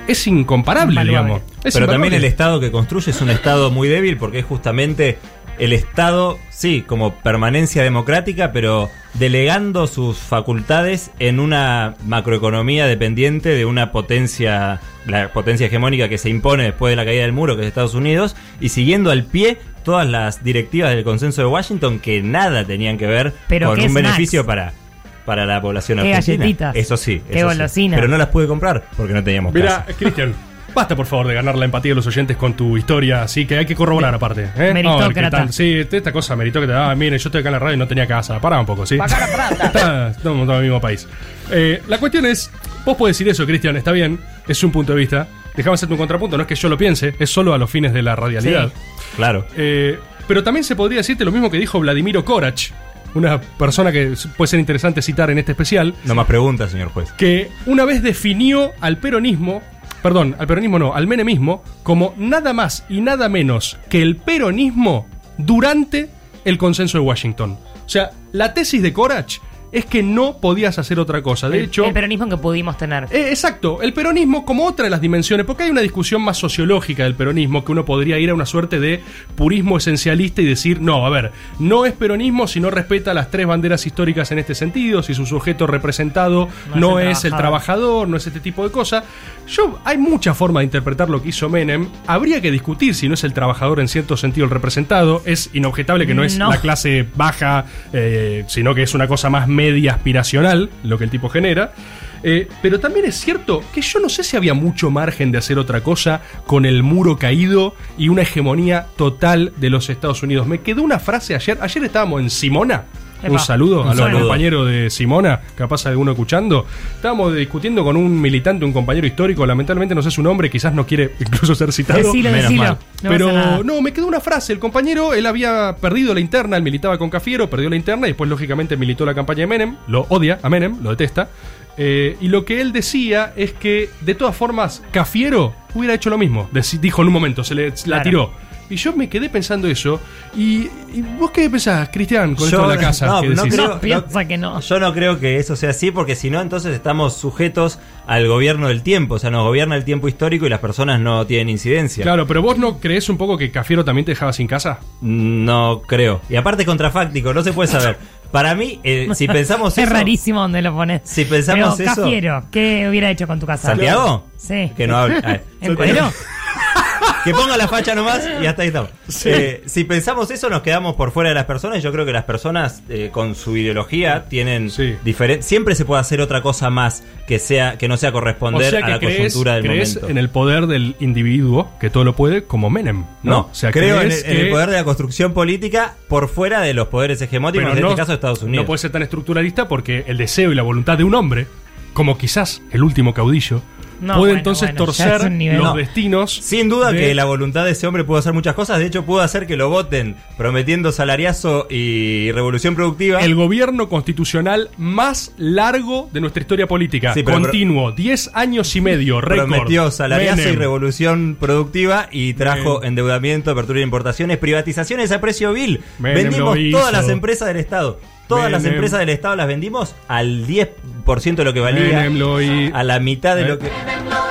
es incomparable, Invaluable. digamos. Es Pero también el Estado que construye es un Estado muy débil porque es justamente el Estado, sí, como permanencia democrática, pero delegando sus facultades en una macroeconomía dependiente de una potencia, la potencia hegemónica que se impone después de la caída del muro, que es Estados Unidos, y siguiendo al pie todas las directivas del consenso de Washington que nada tenían que ver Pero con un snacks. beneficio para para la población Qué argentina. galletitas. Eso sí, Qué eso sí. Pero no las pude comprar porque no teníamos Mira. Cristian, basta por favor de ganar la empatía de los oyentes con tu historia, así que hay que corroborar aparte. ¿eh? Meritócrata. Tal. Sí, esta cosa meritócrata. Ah, mire, yo estoy acá en la radio y no tenía casa. Pará un poco, ¿sí? Está- Estamos en el mismo país. Eh, la cuestión es, vos podés decir eso, Cristian, está bien, es un punto de vista. Déjame hacerte un contrapunto, no es que yo lo piense, es solo a los fines de la radialidad. Claro. Eh, pero también se podría decirte lo mismo que dijo Vladimiro Korach, una persona que puede ser interesante citar en este especial, No más preguntas, señor juez. que una vez definió al peronismo, perdón, al peronismo no, al menemismo, como nada más y nada menos que el peronismo durante el consenso de Washington. O sea, la tesis de Korach es que no podías hacer otra cosa. De el, hecho, el peronismo que pudimos tener. eh, exacto, el peronismo como otra de las dimensiones, porque hay una discusión más sociológica del peronismo que uno podría ir a una suerte de purismo esencialista y decir, no, a ver, no es peronismo si no respeta las tres banderas históricas en este sentido, si su sujeto representado no, No es el es el trabajador. no es este tipo de cosas. Yo, hay mucha forma de interpretar lo que hizo Menem, habría que discutir si no es el trabajador en cierto sentido el representado, es inobjetable que no es No. la clase baja, eh, sino que es una cosa más media aspiracional, lo que el tipo genera. Eh, pero también es cierto que yo no sé si había mucho margen de hacer otra cosa con el muro caído y una hegemonía total de los Estados Unidos. Me quedó una frase ayer, ayer estábamos en Simona. Epa. Un saludo a los saludo. compañeros de Simona, capaz alguno escuchando. Estábamos discutiendo con un militante, un compañero histórico, lamentablemente no sé su nombre, quizás no quiere incluso ser citado. Decilo, menos decilo. mal. No Pero no, me quedó una frase. El compañero, él había perdido la interna, él militaba con Cafiero, perdió la interna y después, lógicamente, militó la campaña de Menem. Lo odia a Menem, lo detesta. Eh, y lo que él decía es que, de todas formas, Cafiero hubiera hecho lo mismo. Dijo en un momento, se le la Claro. tiró. Y yo me quedé pensando eso. ¿Y, y vos qué pensás, Cristian, con esto de la casa? no, que no creo, No, piensa que no. Yo no creo que eso sea así, porque si no, entonces estamos sujetos al gobierno del tiempo. O sea, nos gobierna el tiempo histórico y las personas no tienen incidencia. Claro, pero vos no crees un poco que Cafiero también te dejaba sin casa? No creo. Y aparte es contrafáctico, no se puede saber. Para mí, eh, si pensamos es eso. rarísimo donde lo pones. Si pensamos Pero, eso- Cafiero, ¿qué hubiera hecho con tu casa? ¿Santiago? Sí. Que no hable. ¿En cuero? Que ponga la facha nomás y hasta ahí estamos. Eh, si pensamos eso, nos quedamos por fuera de las personas. Yo creo que las personas eh, con su ideología tienen diferente. Siempre se puede hacer otra cosa más que sea que no sea O corresponder sea a la crees, coyuntura del crees momento. en el poder del individuo que todo lo puede como Menem. No, No, o sea, creo en el, en poder de la construcción política por fuera de los poderes hegemónicos, Pero en no- este caso Estados Unidos. No puede ser tan estructuralista porque el deseo y la voluntad de un hombre, como quizás el último caudillo, No, puede bueno, entonces bueno, torcer los No. destinos. Sin duda de- que la voluntad de ese hombre pudo hacer muchas cosas. De hecho, pudo hacer que lo voten prometiendo salariazo y revolución productiva. El gobierno constitucional más largo de nuestra historia política. Sí, pero- Continuo, 10 años y medio, récord. Prometió salariazo y revolución productiva y trajo endeudamiento, apertura de importaciones, privatizaciones a precio vil. Menem Vendimos todas las empresas del Estado. Todas las empresas del Estado las vendimos al 10% de lo que valía. Menem lo hi- A la mitad de Eh. lo que.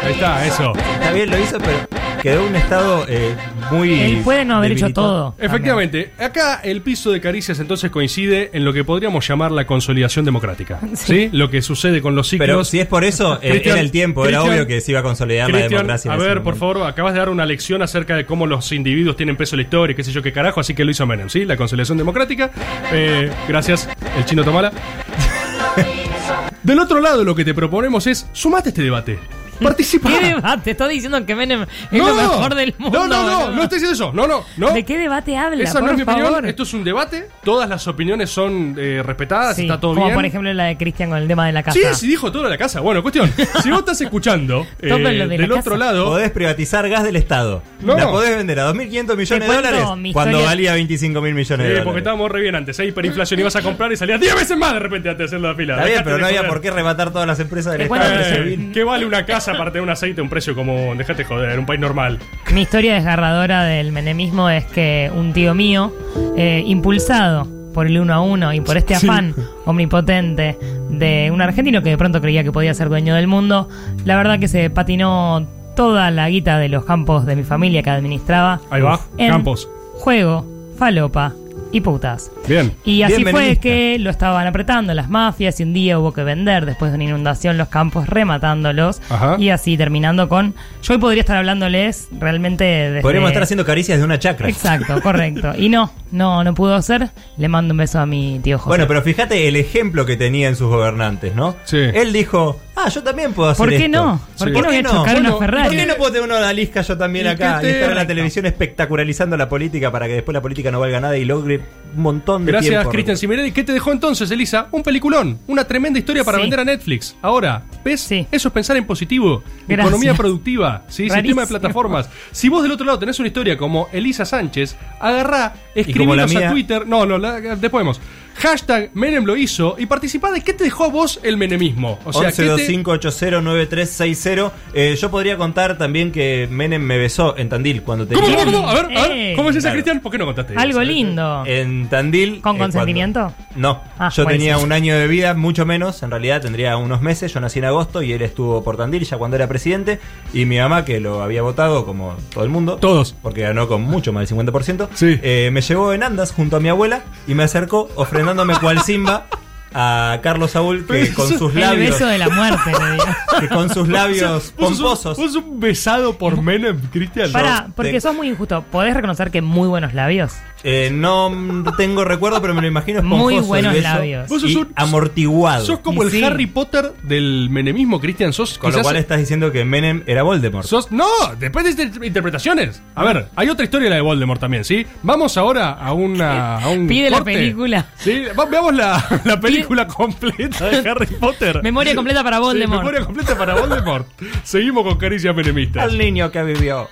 Ahí está, eso. Está bien, lo hizo, pero quedó un Estado eh, muy. Él puede no haber hecho todo. Efectivamente, acá el piso de caricias entonces coincide en lo que podríamos llamar la consolidación democrática. ¿Sí? Lo que sucede con los ciclos. Pero si es por eso, eh, era el tiempo, era obvio que se iba a consolidar la Cristian, democracia. a ver, por favor, acabas de dar una lección acerca de cómo los individuos tienen peso en la historia y qué sé yo qué carajo, así que lo hizo Menem, ¿sí? La consolidación democrática. Eh, gracias, el chino Tomala. Del otro lado, lo que te proponemos es sumate a este debate. Participa. ¿Qué debate? Está diciendo que Menem es lo mejor del mundo. No, no, no, boludo. no estoy diciendo eso. No, no, no. ¿De qué debate habla? Esa no es mi favor? opinión. Esto es un debate. Todas las opiniones son eh, respetadas. Sí, está todo como bien. por ejemplo la de Cristian con el tema de la casa. Sí, sí, dijo todo de la casa. Bueno, cuestión. Si vos estás escuchando eh, Todo lo de la del otro casa. lado. Podés privatizar gas del Estado. No. La podés vender a 2.500 millones de dólares mi cuando valía 25 mil millones de Sí, dólares. porque estábamos re bien antes. Hay hiperinflación. Ibas a comprar y salías 10 veces más de repente antes de hacer la fila. Está bien, Dejate pero no había por qué rematar todas las empresas del Estado. Eh. ¿Qué vale una casa para tener un aceite a un precio como. Dejate joder, un país normal? Mi historia desgarradora del menemismo es que un tío mío, eh, impulsado por el uno a uno y por este Sí. afán omnipotente de un argentino que de pronto creía que podía ser dueño del mundo, la verdad que se patinó toda la guita de los campos de mi familia que administraba. Ahí va, en Campos. Juego, falopa y putas. Bien. Y así Bien fue que lo estaban apretando las mafias y un día hubo que vender después de una inundación los campos rematándolos Ajá. y así terminando con yo hoy podría estar hablándoles realmente desde Podríamos estar haciendo caricias de una chacra. Exacto, correcto. Y no, no, no pudo ser. Le mando un beso a mi tío José. Bueno, pero fíjate el ejemplo que tenía en sus gobernantes, ¿no? Sí. Él dijo, ah, yo también puedo hacer ¿Por qué esto. no? ¿Por Sí. qué no voy a chocar Bueno, una Ferrari? ¿Por qué no puedo tener una odalisca yo también ¿Y acá? Y estar en la te- televisión espectacularizando la política para que después la política no valga nada y logre un montón de Gracias, tiempo. Cristian Simerelli. ¿Qué te dejó entonces, Elisa? Un peliculón. Una tremenda historia para Sí. vender a Netflix. Ahora, ¿ves? Sí. Eso es pensar en positivo. Gracias. Economía productiva. ¿sí? Sistema Rarísimo. de plataformas. Si vos del otro lado tenés una historia como Elisa Sánchez, agarrá, escribinos a. Twitter. No, no, la- después vemos. Hashtag Menem lo hizo y participá de qué te dejó a vos el menemismo. O sea, ¿qué te- 1125809360. Eh, yo podría contar también que Menem me besó en Tandil cuando tenía. ¿Cómo, cómo, cómo? A ver, a ver, Eh. ¿cómo es esa, Claro. Cristian? ¿Por qué no contaste eso? Algo lindo. En Tandil. ¿Con eh, consentimiento? cuando- No, Ah, yo tenía un año de vida, mucho menos. En realidad tendría unos meses. Yo nací en agosto y él estuvo por Tandil ya cuando era presidente. Y mi mamá, que lo había votado como todo el mundo. Todos. Porque ganó con mucho más del 50%. Sí. eh, me llevó en andas junto a mi abuela y me acercó ofrendándome cual Simba a Carlos Saúl que con sus El labios. beso de la muerte, le digo. Que con sus labios pomposos. Vos sos un besado por Menem, Cristian. Pará, porque te- sos muy injusto. ¿Podés reconocer que muy buenos labios? Eh, no tengo recuerdo, pero me lo imagino esponjoso. Muy el buenos beso labios. Vos sos y un- amortiguado. Sos como Y el sí. Harry Potter del menemismo, Cristian. Sos con lo cual estás diciendo que Menem era Voldemort. Sos, no, después de estas interpretaciones. A ver, hay otra historia la de Voldemort también, ¿sí? Vamos ahora a una a un Pide la película. Sí, va- veamos la, la película completa de Harry Potter. Memoria completa para Sí, Voldemort. memoria completa para Voldemort. Seguimos con caricias menemistas. Al niño que vivió.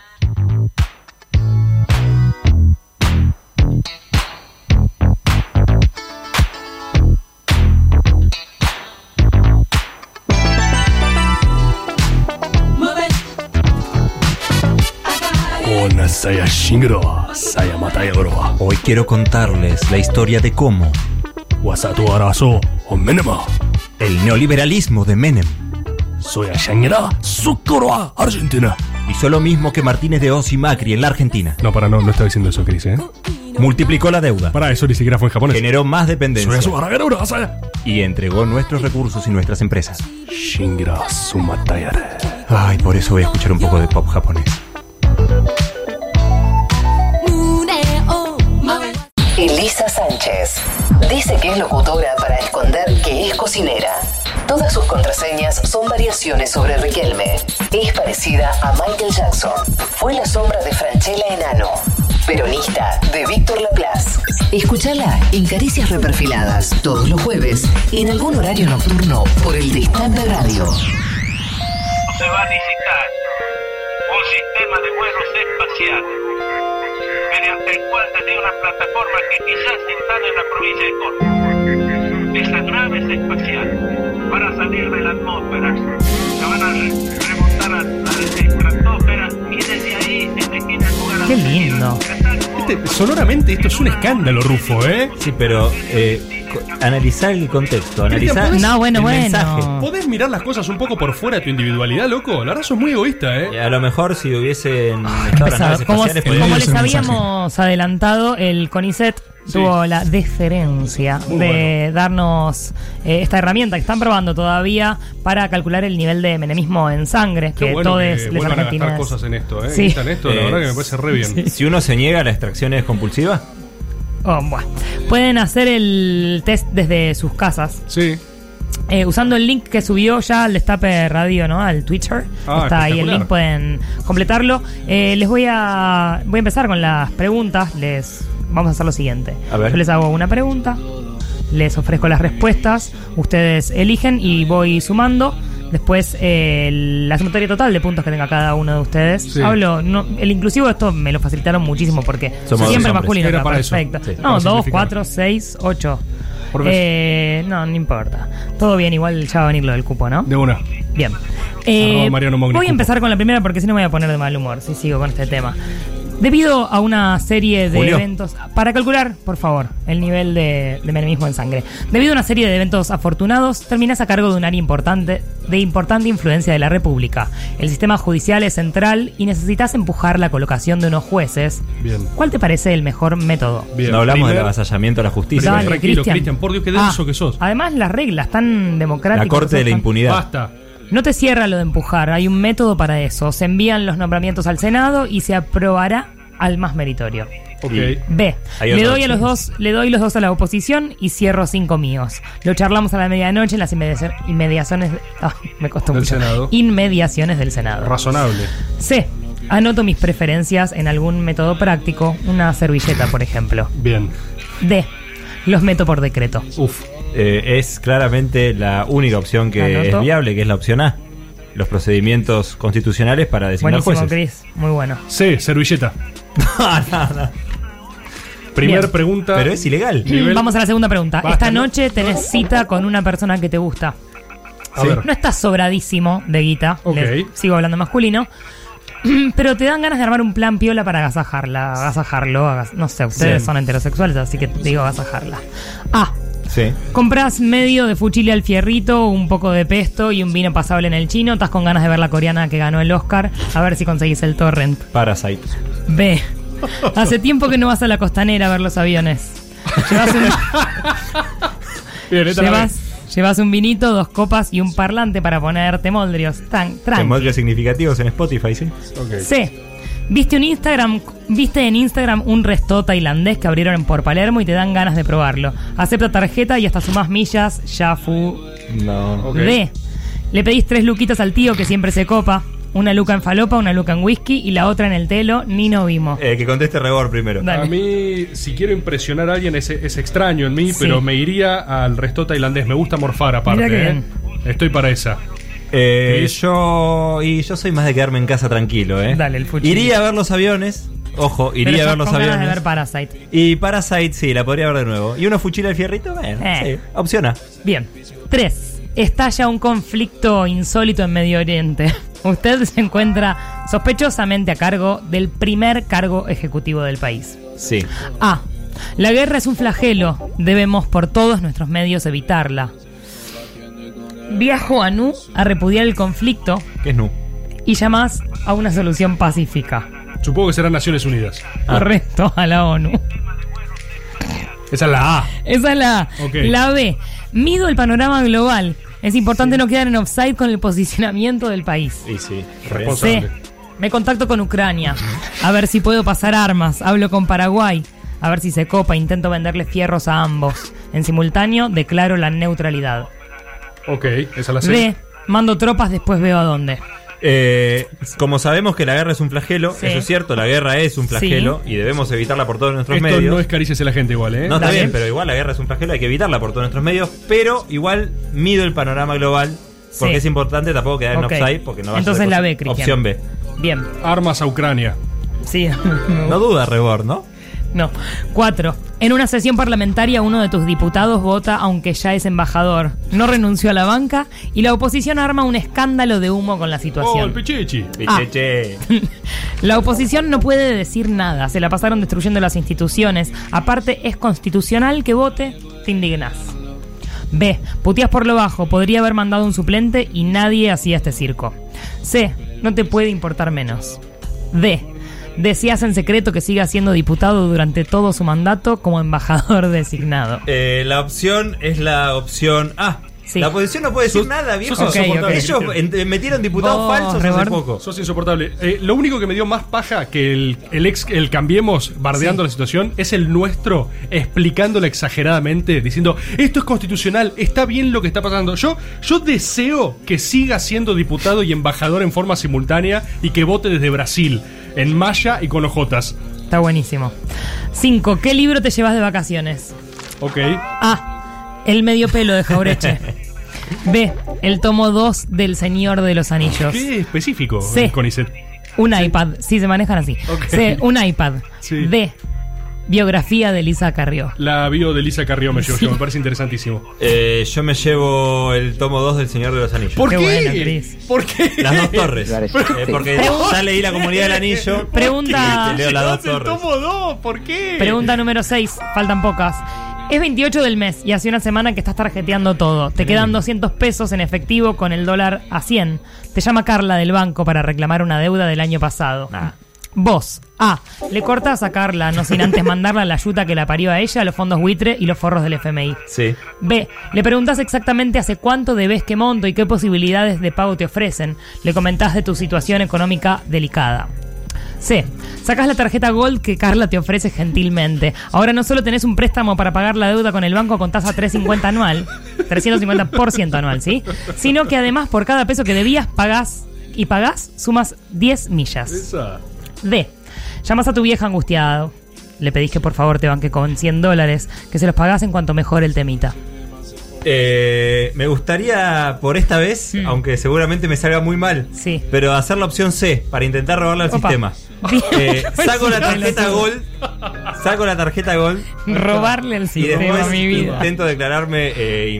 Con Saya Shingiro, Saya Matayoro, Hoy quiero contarles la historia de cómo o Menema, el neoliberalismo de Menem Soya Shangira, Sukuro, Argentina. hizo lo mismo que Martínez de Oz y Macri en la Argentina. No, para, no, no está diciendo eso, Cris, ¿eh? Multiplicó la deuda. Para eso ni siquiera fue en japonés. Generó más dependencia. Soy Y entregó nuestros recursos y nuestras empresas. Shingira Sumatayare. Ay, por eso voy a escuchar un poco de pop japonés. Elisa Sánchez. Dice que es locutora para esconder que es cocinera. Todas sus contraseñas son variaciones sobre Riquelme. Es parecida a Michael Jackson. Fue la sombra de Franchella Enano. Peronista de Víctor Laplace. Escúchala en Caricias Reperfiladas todos los jueves en algún horario nocturno por el Distante Radio. se va a licitar un sistema de vuelos espaciales mediante el cual desde una plataforma que quizás se instale en la provincia de Córdoba, esas naves espaciales van a salir de la atmósfera, se van a re- remontar a la estratosfera y desde ahí elegir el lugar a Qué lindo. Este, sonoramente esto es un escándalo, Rufo, ¿eh? Sí, pero eh, analizar el contexto, analizar Cristian, ¿podés- No, bueno, el bueno. mensaje. ¿Podés mirar las cosas un poco por fuera de tu individualidad, loco? La verdad sos muy egoísta, ¿eh? Y A lo mejor si hubiesen estado las naves Como, espaciales, les mensaje. habíamos adelantado, el CONICET Sí. tuvo la deferencia Muy de bueno. darnos eh, esta herramienta que están probando todavía para calcular el nivel de menemismo en sangre, Qué que bueno todos que los vuelvan a gastar argentinos. cosas en esto, ¿eh? Sí. Esto, la Eh, verdad que me parece re bien. Si uno se niega a la extracción es compulsiva, Oh, bueno. Pueden hacer el test desde sus casas. Sí. Eh, usando el link que subió ya al Destape Radio, ¿no? Al Twitter. Ah, Está ahí el link, pueden completarlo. Eh, les voy a voy a empezar con las preguntas. Les vamos a hacer lo siguiente. A ver. Yo les hago una pregunta, les ofrezco las respuestas, ustedes eligen y voy sumando. Después eh, la sumatoria total de puntos que tenga cada uno de ustedes. Sí. Hablo, no, el inclusivo esto me lo facilitaron muchísimo porque Somos siempre masculino. Era para eso. perfecto. Sí, no, para dos, simplificar. cuatro, seis, ocho. Por vez. Eh, no, no importa. Todo bien, igual ya va a venir lo del cupo, ¿no? De una. Bien. Eh, voy a Cupo. empezar con la primera porque si no me voy a poner de mal humor si sigo con este tema. Debido a una serie de Julio. eventos. Para calcular, por favor, el nivel de, de menemismo en sangre. Debido a una serie de eventos afortunados, terminas a cargo de un área importante, de importante influencia de la República. El sistema judicial es central y necesitas empujar la colocación de unos jueces. Bien. ¿Cuál te parece el mejor método? Bien. no hablamos del avasallamiento a la justicia. Dale, tranquilo, Cristian. Cristian, por Dios, qué denso Ah, que sos. Además, las reglas tan democráticas. La corte de la impunidad. Basta. No te cierra lo de empujar, hay un método para eso. Se envían los nombramientos al Senado y se aprobará al más meritorio. Ok. B. Le doy a los dos, le doy los dos a la oposición y cierro cinco míos. Lo charlamos a la medianoche en las inmediaci- inmediaciones. ay, me costó Del mucho. Senado. Inmediaciones del Senado. Razonable. C. Anoto mis preferencias en algún método práctico, una servilleta, por ejemplo. Bien. D. Los meto por decreto. Uf. Eh, es claramente la única opción que Anoto. es viable, que es la opción A. Los procedimientos constitucionales para designar Buenísimo, jueces. Chris. Muy bueno. C, servilleta. No, no, no. Primer Bien. pregunta. Pero es ilegal. Nivel- Vamos a la segunda pregunta. Basta, Esta ¿no? noche tenés cita con una persona que te gusta. A ver. No estás sobradísimo de guita. Ok. Les sigo hablando masculino. Pero te dan ganas de armar un plan piola para agasajarla, agasajarlo, agas- no sé, ustedes Sí. son heterosexuales, así que te digo agasajarla. A. Sí. Compras medio de fuchile al fierrito, un poco de pesto y un vino pasable en el chino. Estás con ganas de ver la coreana que ganó el Oscar. A ver si conseguís el torrent. Parasite. B. Hace tiempo que no vas a la costanera a ver los aviones. Llevas un, Bien, llevas, llevas un vinito, dos copas y un parlante para ponerte moldrios. Tan, tranqui. Emojis significativos en Spotify, sí. Ok. C. Viste un Instagram, viste en Instagram un resto tailandés que abrieron por Palermo y te dan ganas de probarlo. Acepta tarjeta y hasta sumas millas, ya fu. No. Ok. D. Le pedís tres luquitas al tío que siempre se copa. Una luca en falopa, una luca en whisky y la otra en el telo, ni no vimos. Eh, que conteste Rebor primero. Dale. A mí, si quiero impresionar a alguien, es, es extraño en mí, Sí. pero me iría al resto tailandés. Me gusta morfar aparte. ¿eh? bien. Estoy para esa. Eh, yo. Y yo soy más de quedarme en casa tranquilo, ¿eh? Dale, el fuchillo. Iría a ver los aviones. Ojo, iría a ver los con ganas aviones. de ver Parasite. Y Parasite, sí, la podría ver de nuevo. ¿Y una fuchila al fierrito? Bueno, Eh. sí, opción A. Bien. 3. Estalla un conflicto insólito en Medio Oriente. Usted se encuentra sospechosamente a cargo del primer cargo ejecutivo del país. Sí. A. La guerra es un flagelo. Debemos por todos nuestros medios evitarla. Viajo a Nu a repudiar el conflicto ¿Qué es Nu? y llamás a una solución pacífica. Supongo que serán Naciones Unidas. Ah. Correcto, a la ONU. Esa es la A. Esa es la A. Ok. La B. Mido el panorama global. Es importante no quedar en offside con el posicionamiento del país. Y sí, C. Me contacto con Ucrania. A ver si puedo pasar armas. Hablo con Paraguay. A ver si se copa. Intento venderle fierros a ambos. En simultáneo, declaro la neutralidad. Ok, esa es la C. D. Mando tropas, después veo a dónde. Eh, como sabemos que la guerra es un flagelo, Sí. eso es cierto, la guerra es un flagelo y debemos evitarla por todos nuestros Esto medios. no es caricias a la gente igual, ¿eh? No, está bien, pero igual la guerra es un flagelo, hay que evitarla por todos nuestros medios, pero igual mido el panorama global, porque Sí. es importante tampoco quedar Ok. en offside, porque no va a ser Entonces la cosa- B, Cristian. Opción B. Bien. Armas a Ucrania. Sí. No duda, Rebord, ¿no? No. Cuatro. En una sesión parlamentaria, uno de tus diputados vota, aunque ya es embajador. No renunció a la banca y la oposición arma un escándalo de humo con la Oh, el situación. pichichi. Ah. La oposición no puede decir nada. Se la pasaron destruyendo las instituciones. Aparte, es constitucional que vote. Te indignás. B. Puteas por lo bajo. Podría haber mandado un suplente y nadie hacía este circo. C. No te puede importar menos. D. Deseas en secreto que siga siendo diputado durante todo su mandato como embajador designado. Eh, la opción es la opción A. La oposición no puede decir Sos- nada, viejo. sos insoportable, Ellos metieron diputados falsos hace poco. Sos insoportable. Eh, lo único que me dio más paja que el, el ex, el cambiemos bardeando la situación es el nuestro explicándolo exageradamente, diciendo esto es constitucional, está bien lo que está pasando. Yo, yo deseo que siga siendo diputado y embajador en forma simultánea y que vote desde Brasil, en maya y con ojotas. Está buenísimo. 5. ¿Qué libro te llevas de vacaciones? Ok. A. El medio pelo de Jaureche. B. El tomo 2 del Señor de los Anillos. Qué específico, C. Conicet. Un iPad. Sí, se manejan así. Ok. C. Un iPad. Sí. D. Biografía de Lisa Carrió. La bio de Lisa Carrió me llevo, yo, me parece interesantísimo. Eh, yo me llevo el tomo 2 del Señor de los Anillos. ¿Por Qué qué? bueno, Cris. ¿Por qué? Las dos torres. Eh, porque ya leí la comunidad del anillo. Pregunta- leo las dos el torres. tomo 2, ¿por qué? Pregunta número 6. Faltan pocas. Es 28 del mes y hace una semana que estás tarjeteando todo. Te quedan 200 pesos en efectivo con el dólar a 100. Te llama Carla del banco para reclamar una deuda del año pasado. Vos, A. Le cortás a Carla, no sin antes mandarla la ayuda que la parió a ella, los fondos buitre y los forros del FMI. Sí. B. Le preguntás exactamente hace cuánto debes qué monto y qué posibilidades de pago te ofrecen. Le comentás de tu situación económica delicada. C. Sacás la tarjeta Gold que Carla te ofrece gentilmente. Ahora no solo tenés un préstamo para pagar la deuda con el banco con tasa 350 anual, 350% anual, ¿sí? Sino que además por cada peso que debías pagás y pagás sumas 10 millas. Esa. D. Llamas a tu vieja angustiado. Le pedís que por favor te banque con 100 dólares, que se los pagás en cuanto mejore el temita. Eh, me gustaría por esta vez, aunque seguramente me salga muy mal, Sí. pero hacer la opción C para intentar robarle al Opa. sistema. Eh, saco la tarjeta. Gold, saco la tarjeta Gold Robarle y sistema, después mi vida. intento declararme eh,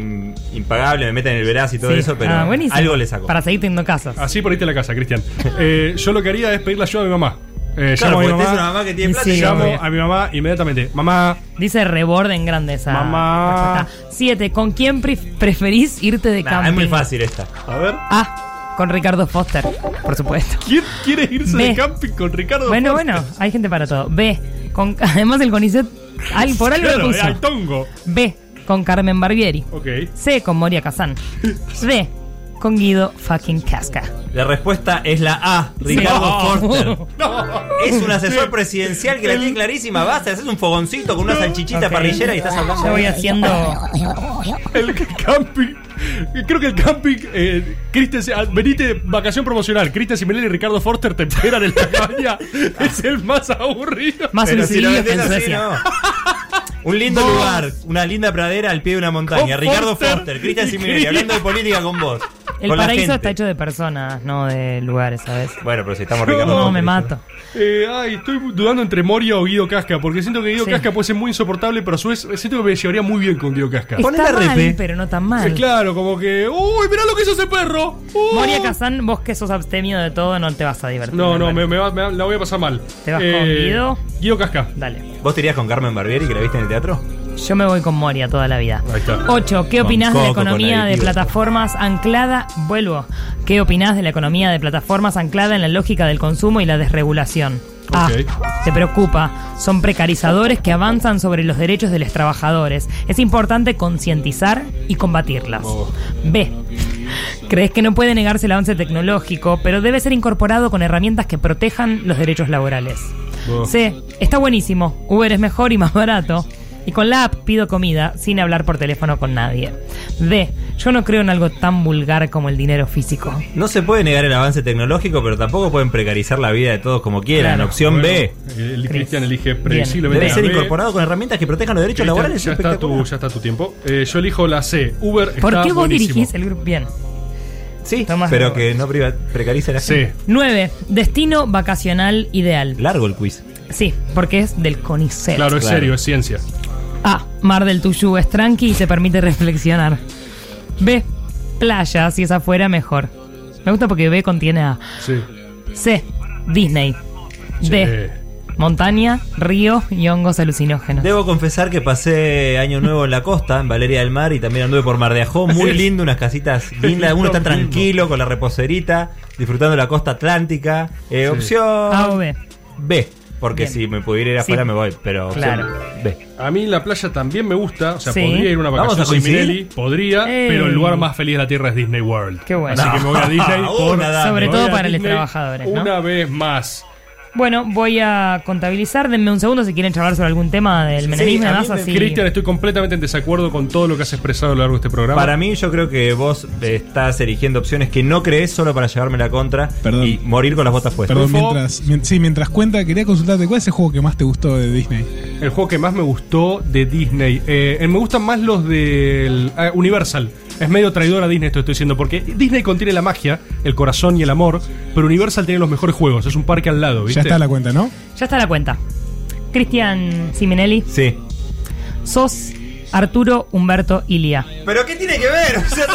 impagable, me meten en el veraz y todo Sí. eso, pero Ah, algo le saco. Para seguir teniendo casas. Así por ahí te la casa, Cristian. Eh, yo lo que haría es pedir la ayuda a mi mamá. Eh, Claro, llamo a mi mamá, una mamá que tiene plata y llamo obvio. a mi mamá inmediatamente. Mamá, Dice reborde en grande esa Mamá. Siete, ¿con quién pref- preferís irte de Nah, camping? es muy fácil esta. a ver. A, con Ricardo Foster, por supuesto. ¿Quién quiere irse B. de camping con Ricardo? Bueno, Foster? bueno, hay gente para todo. B, con, además el CONICET, al- por algo Claro, lo eh, al puso. tongo. B, con Carmen Barbieri. Ok. C, con Moria Kazan. D, con Guido fucking Casca. La respuesta es la A, Ricardo No. Forster. No. Es un asesor presidencial que la tiene clarísima. Basta, haces un fogoncito con una salchichita Ok. parrillera y estás hablando. Yo voy haciendo... El camping. Creo que el camping. Eh, Cristian, ah, venite, vacación promocional. Cristian Simelén y Ricardo Forster te esperan en la cabaña. es el más aburrido. Más Pero si lo que en así, Suecia. no. Un lindo Vos. lugar, una linda pradera al pie de una montaña. Con Ricardo Foster Forster, Cristian quería- hablando de política con vos. El con paraíso está hecho de personas, no de lugares, ¿sabes? Bueno, pero si estamos Ricardo No, Forster, me mato. Eh, ay, estoy dudando entre Moria o Guido Casca. Porque siento que Guido Sí. Casca puede ser muy insoportable, pero a su vez siento que me llevaría muy bien con Guido Casca. Está la mal, repe. pero no tan Eh, mal. claro, como que. ¡Uy, mirá lo que hizo ese perro! Moria Kazan, vos que sos abstemio de todo, no te vas a divertir. No, no, me va- me va- la voy a pasar mal. ¿Te vas con Guido? Guido Casca. Dale. ¿Vos te irías con Carmen Barbieri que la viste en el teatro? Yo me voy con Moria toda la vida. Ahí está. 8. ¿Qué opinás de la economía de plataformas anclada? Vuelvo. ¿Qué opinás de la economía de plataformas anclada en la lógica del consumo y la desregulación? A. Te preocupa. Son precarizadores que avanzan sobre los derechos de los trabajadores. Es importante concientizar y combatirlas. B. Crees que no puede negarse el avance tecnológico, pero debe ser incorporado con herramientas que protejan los derechos laborales. Oh. C. Está buenísimo. Uber es mejor y más barato. Y con la app pido comida sin hablar por teléfono con nadie. D. Yo no creo en algo tan vulgar como el dinero físico. No se puede negar el avance tecnológico, pero tampoco pueden precarizar la vida de todos como quieran. Claro. Opción Bueno, B. El Cristian elige previsiblemente Debe ser incorporado con herramientas que protejan los derechos laborales. Ya está, tu, ya está tu tiempo. Eh, yo elijo la C. Uber ¿Por está qué vos buenísimo. dirigís el grupo? Bien. Sí, Tomás pero que no priva- precarice la gente. 9. Destino vacacional ideal. Largo el quiz. Sí, porque es del CONICET. Claro, es serio, es ciencia. A. Mar del Tuyú es tranqui y te permite reflexionar. B. Playa, si es afuera, mejor. Me gusta porque B contiene A. Sí. C. Disney. D. Montaña, río y hongos alucinógenos. Debo confesar que pasé año nuevo en la costa, en Valeria del Mar, y también anduve por Mar de Ajó. Muy lindo, unas casitas lindas. Uno está tranquilo con la reposerita, disfrutando de la costa atlántica. Eh, Sí. Opción A o B. B, porque Bien. si me pudiera ir afuera Sí. me voy, pero Claro. A mí la playa también me gusta, o sea, Sí. podría ir a una ¿Vamos vacación coincidir? Minelli, podría, Ey. pero el lugar más feliz de la Tierra es Disney World. Qué bueno. Así que me voy a Disney por-. Sobre todo para los Disney trabajadores, ¿no? Una vez más. Bueno, voy a contabilizar. Denme un segundo si quieren charlar sobre algún tema del menemismo. así. Cristian, estoy completamente en desacuerdo con todo lo que has expresado a lo largo de este programa. Para mí, yo creo que vos eh, estás eligiendo opciones que no crees solo para llevarme la contra Perdón. y morir con las botas puestas. Perdón, mientras, mien- sí, mientras cuenta, quería consultarte, ¿cuál es el juego que más te gustó de Disney? El juego que más me gustó de Disney. eh, me gustan más los del ah, Universal. Es medio traidor a Disney esto estoy diciendo, porque Disney contiene la magia, el corazón y el amor, pero Universal tiene los mejores juegos. Es un parque al lado, ¿viste? Ya está la cuenta, ¿no? Ya está la cuenta. Cristian Siminelli, Sí. sos Arturo Humberto Ilia. ¿Pero qué tiene que ver? O sea,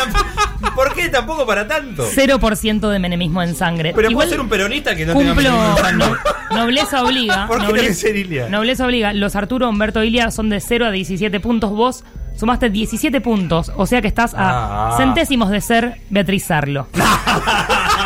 ¿Por qué tampoco para tanto? 0% de menemismo en sangre. Pero Igual puedo ser un peronista que no tenga cumplo. menemismo en sangre. no- nobleza obliga. ¿Por qué nobleza, ser Ilia? nobleza obliga. Los Arturo Humberto Ilia son de 0 a 17 puntos. Vos sumaste 17 puntos. O sea que estás a Ah. centésimos de ser Beatriz Sarlo.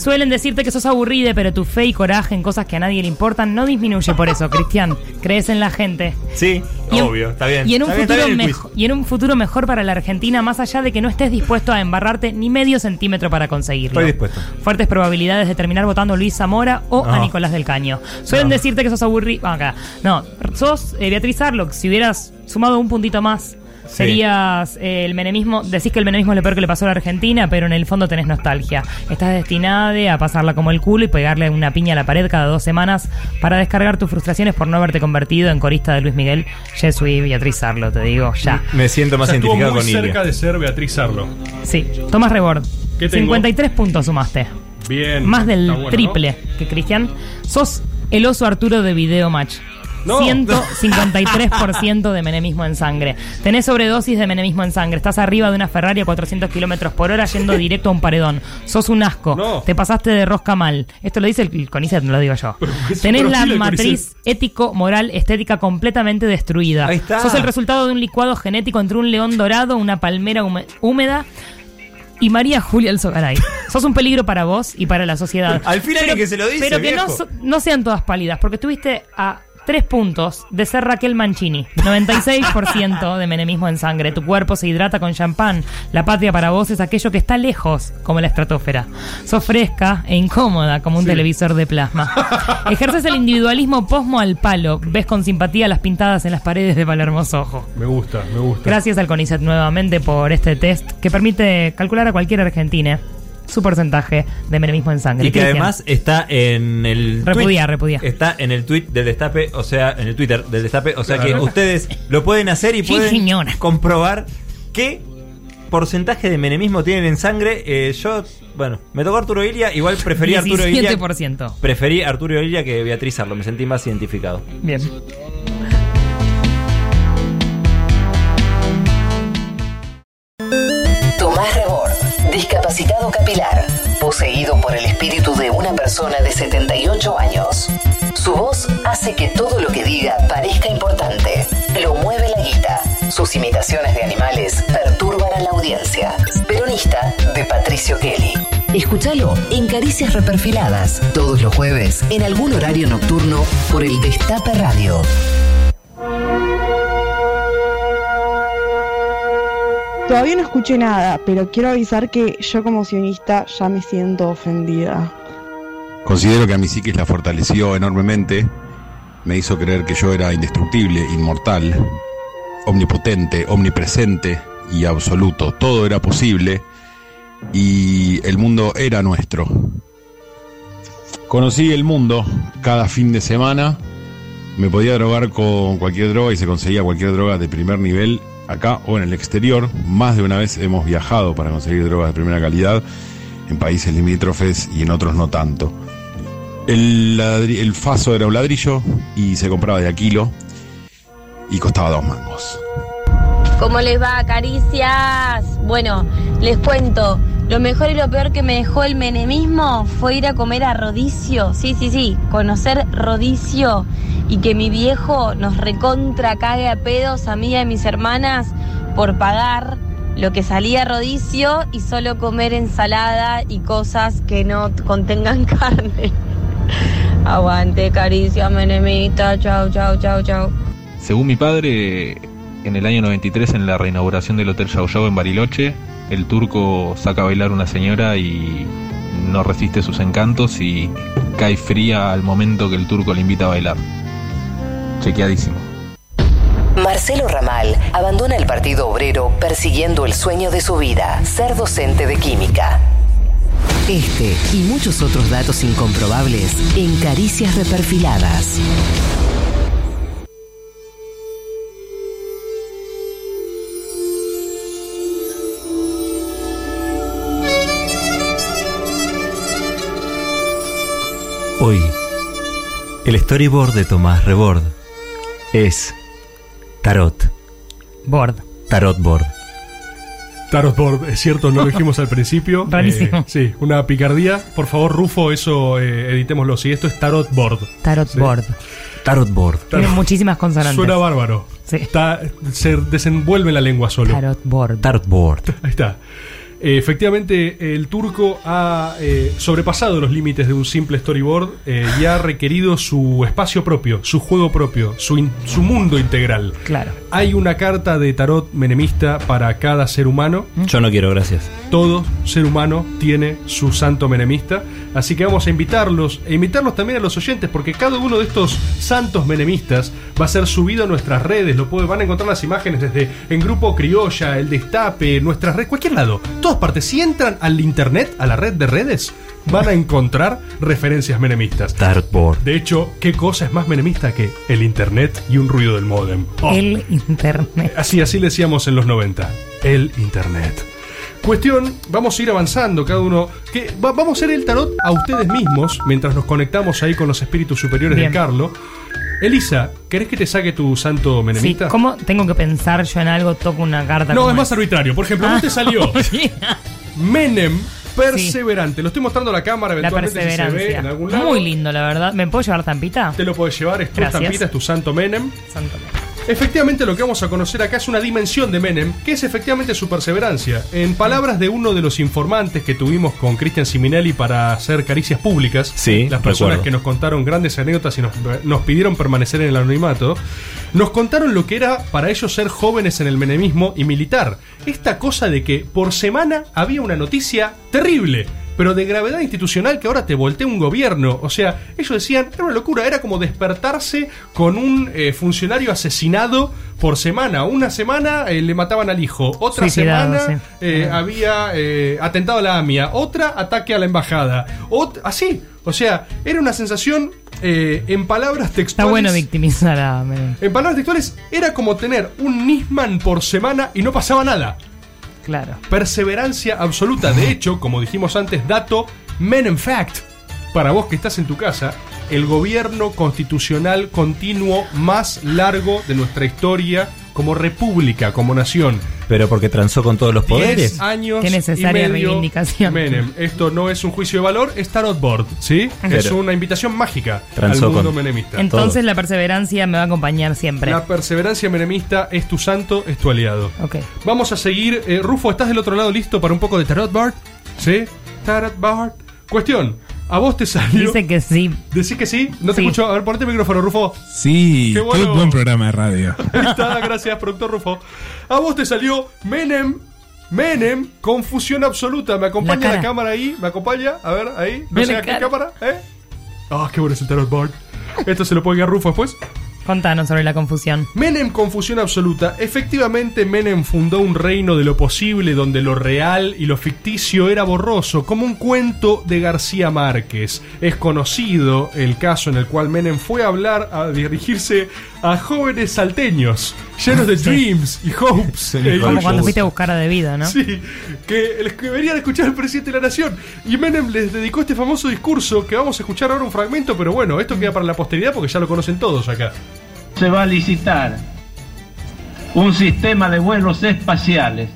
Suelen decirte que sos aburrida, pero tu fe y coraje en cosas que a nadie le importan no disminuye por eso, Cristian. Crees en la gente. Sí, Y obvio, está bien. Y en, un Está bien, está futuro bien el quiz. mejo- y en un futuro mejor para la Argentina, más allá de que no estés dispuesto a embarrarte ni medio centímetro para conseguirlo. Estoy dispuesto. Fuertes probabilidades de terminar votando a Luis Zamora o a. Nicolás del Caño. Suelen No. decirte que sos aburrido. acá. No, sos eh, Beatriz Arlock. Si hubieras sumado un puntito más. Serías eh, el menemismo. Decís que el menemismo es lo peor que le pasó a la Argentina, pero en el fondo tenés nostalgia. Estás destinada a pasarla como el culo y pegarle una piña a la pared cada dos semanas para descargar tus frustraciones por no haberte convertido en corista de Luis Miguel. Soy Beatriz Arlo, te digo, ya. Me siento O más sea, identificado muy con cerca de ser Beatriz Arlo. Sí, Tomás Rebord. ¿Qué tengo? 53 puntos sumaste. Bien. Más del triple que Cristian. Sos el oso Arturo de Video Match. No. 153% de menemismo en sangre. Tenés sobredosis de menemismo en sangre. Estás arriba de una Ferrari a 400 kilómetros por hora yendo directo a un paredón. Sos un asco. No. Te pasaste de rosca mal. Esto lo dice el CONICET, no lo digo yo. es Tenés la matriz ético, moral, estética completamente destruida. Ahí está. Sos el resultado de un licuado genético entre un león dorado, una palmera húmeda y María Julia Alzogaray. Sos un peligro para vos y para la sociedad. Al fin alguien que se lo dice, Pero que no, viejo. no sean todas pálidas, porque estuviste a tres puntos de ser Raquel Mancini. 96% de menemismo en sangre. Tu cuerpo se hidrata con champán. La patria para vos es aquello que está lejos, como la estratosfera. Sos fresca e incómoda, como un televisor de plasma. Ejerces el individualismo posmo al palo. Ves con simpatía las pintadas en las paredes de Palermo Sojo. Me gusta, me gusta. Gracias al CONICET nuevamente por este test que permite calcular a cualquier argentine su porcentaje de menemismo en sangre. Y que Cristian. además está en el Repudia, tweet, repudia. Está en el tweet del destape, o sea, en el Twitter del destape, o sea que ustedes lo pueden hacer y Sí, pueden señora. comprobar qué porcentaje de menemismo tienen en sangre. Eh, yo, bueno, me tocó Arturo Ilia, igual preferí a Arturo Ilia. 17%. Preferí Arturo Ilia que Beatriz Arlo, me sentí más identificado. Bien. Discapacitado capilar, poseído por el espíritu de una persona de 78 años. Su voz hace que todo lo que diga parezca importante. Lo mueve la guita. Sus imitaciones de animales perturban para la audiencia. Peronista de Patricio Kelly. Escúchalo en Caricias Reperfiladas, todos los jueves, en algún horario nocturno, por el Destape Radio. Todavía no escuché nada, pero quiero avisar que yo como sionista ya me siento ofendida. Considero que a mi psiquis la fortaleció enormemente, me hizo creer que yo era indestructible, inmortal, omnipotente, omnipresente y absoluto. Todo era posible y el mundo era nuestro. Conocí el mundo cada fin de semana, me podía drogar con cualquier droga y se conseguía cualquier droga de primer nivel acá o en el exterior. Más de una vez hemos viajado para conseguir drogas de primera calidad en países limítrofes y en otros no tanto. El, el faso era un ladrillo y se compraba de a kilo y costaba dos mangos. ¿Cómo les va, caricias? Bueno, les cuento. Lo mejor y lo peor que me dejó el menemismo fue ir a comer a Rodicio. Sí, sí, sí, conocer Rodicio y que mi viejo nos recontra cague a pedos a mí y a mis hermanas por pagar lo que salía Rodicio y solo comer ensalada y cosas que no contengan carne. Aguante, caricia, menemita. Chau, chau, chau, chau. Según mi padre, en el año 93, en la reinauguración del Hotel Yao Yao en Bariloche, el turco saca a bailar una señora y no resiste sus encantos y cae fría al momento que el turco le invita a bailar. Chequeadísimo. Marcelo Ramal abandona el Partido Obrero persiguiendo el sueño de su vida, ser docente de química. Este y muchos otros datos incomprobables en Caricias Reperfiladas. Hoy, el storyboard de Tomás Rebord es Tarot. Board. Tarot Board. Tarot board, es cierto, no lo dijimos al principio. Rarísimo. Eh, sí, una picardía. Por favor, Rufo, eso eh, editémoslo. Sí, esto es Tarot board. Tarot Sí. board. Tarot Board. Tiene muchísimas consonantes. Suena bárbaro. Está, se desenvuelve en la lengua solo. Tarot board. Tarot Board. Ahí está. Eh, efectivamente, el turco ha eh, sobrepasado los límites de un simple storyboard eh, y ha requerido su espacio propio, su juego propio, su, in- su mundo integral. Claro. Hay una carta de tarot menemista para cada ser humano. Yo no quiero, gracias. Todo ser humano tiene su santo menemista. Así que vamos a invitarlos e invitarlos también a los oyentes, porque cada uno de estos santos menemistas va a ser subido a nuestras redes. Lo puede- van a encontrar las imágenes desde en Grupo Criolla, El Destape, nuestras redes, cualquier lado. Todas partes. Si entran al internet, a la red de redes, van a encontrar referencias menemistas. Tarot Board. De hecho, ¿qué cosa es más menemista que el internet y un ruido del modem? Oh. El internet. Así, así le decíamos en los 90. El Internet. Cuestión, vamos a ir avanzando cada uno. Que va- vamos a hacer el tarot a ustedes mismos mientras nos conectamos ahí con los espíritus superiores Bien. de Carlo. Elisa, ¿querés que te saque tu santo Sí, menemista? ¿cómo tengo que pensar yo en algo? Toco una carta. no, ¿cómo es más arbitrario. Por ejemplo, Ah, ¿cómo te salió? Menem perseverante. Lo estoy mostrando a la cámara La eventualmente si se ve perseverancia. en algún lado. Muy lindo, la verdad. ¿Me puedo llevar tampita? Te lo puedes llevar, es tu Gracias. estampita, es tu santo Menem. Santo Efectivamente lo que vamos a conocer acá es una dimensión de Menem, que es efectivamente su perseverancia. En palabras de uno de los informantes que tuvimos con Cristian Siminelli para hacer caricias públicas, Sí, las personas recuerdo. que nos contaron grandes anécdotas y nos, nos pidieron permanecer en el anonimato, nos contaron lo que era para ellos ser jóvenes en el menemismo y militar. Esta cosa de que por semana había una noticia terrible. Pero de gravedad institucional que ahora te voltea un gobierno. O sea, ellos decían, era una locura, era como despertarse con un eh, funcionario asesinado por semana. Una semana eh, le mataban al hijo, otra Suicidado, semana sí. eh, había eh, atentado a la AMIA, otra ataque a la embajada. ot- así, o sea, era una sensación eh, en palabras Está textuales. bueno victimizar a. En palabras textuales, era como tener un Nisman por semana y no pasaba nada. Claro. Perseverancia absoluta. De hecho, como dijimos antes, dato Men in Fact. Para vos que estás en tu casa, el gobierno constitucional continuo más largo de nuestra historia como república, como nación. Pero porque transó con todos los poderes. 10 años Qué necesaria y medio reivindicación. Menem. Esto no es un juicio de valor, es tarot board, ¿sí? es una invitación mágica Transó al mundo con- menemista. Entonces la perseverancia me va a acompañar siempre. La perseverancia menemista es tu santo, es tu aliado. Ok. Vamos a seguir. eh, Rufo, ¿estás del otro lado listo para un poco de Tarot Bard? ¿Sí? Tarot Bard. Cuestión. ¿A vos te salió? Dice que sí. ¿Decís que sí? No te Sí. escucho. A ver, ponete el micrófono, Rufo. Sí, Qué bueno. qué buen programa de radio. Ahí está, gracias, productor Rufo. A vos te salió Menem. Menem, confusión absoluta. ¿Me acompaña La cámara ahí? ¿Me acompaña? A ver, ahí. No sé la a qué cámara, ¿eh? Ah, qué bueno es el Tarot Board. Esto se lo puede quedar Rufo después. Contanos sobre la confusión. Menem, confusión absoluta. Efectivamente, Menem fundó un reino de lo posible donde lo real y lo ficticio era borroso, como un cuento de García Márquez. Es conocido el caso en el cual Menem fue a hablar, a dirigirse a jóvenes salteños, llenos de dreams y hopes. Como cuando fuiste a buscar a De Vida, ¿no? Sí, que, les- que venían a escuchar al presidente de la nación. Y Menem les dedicó este famoso discurso que vamos a escuchar ahora un fragmento, pero bueno, esto queda para la posteridad porque ya lo conocen todos acá. Se va a licitar un sistema de vuelos espaciales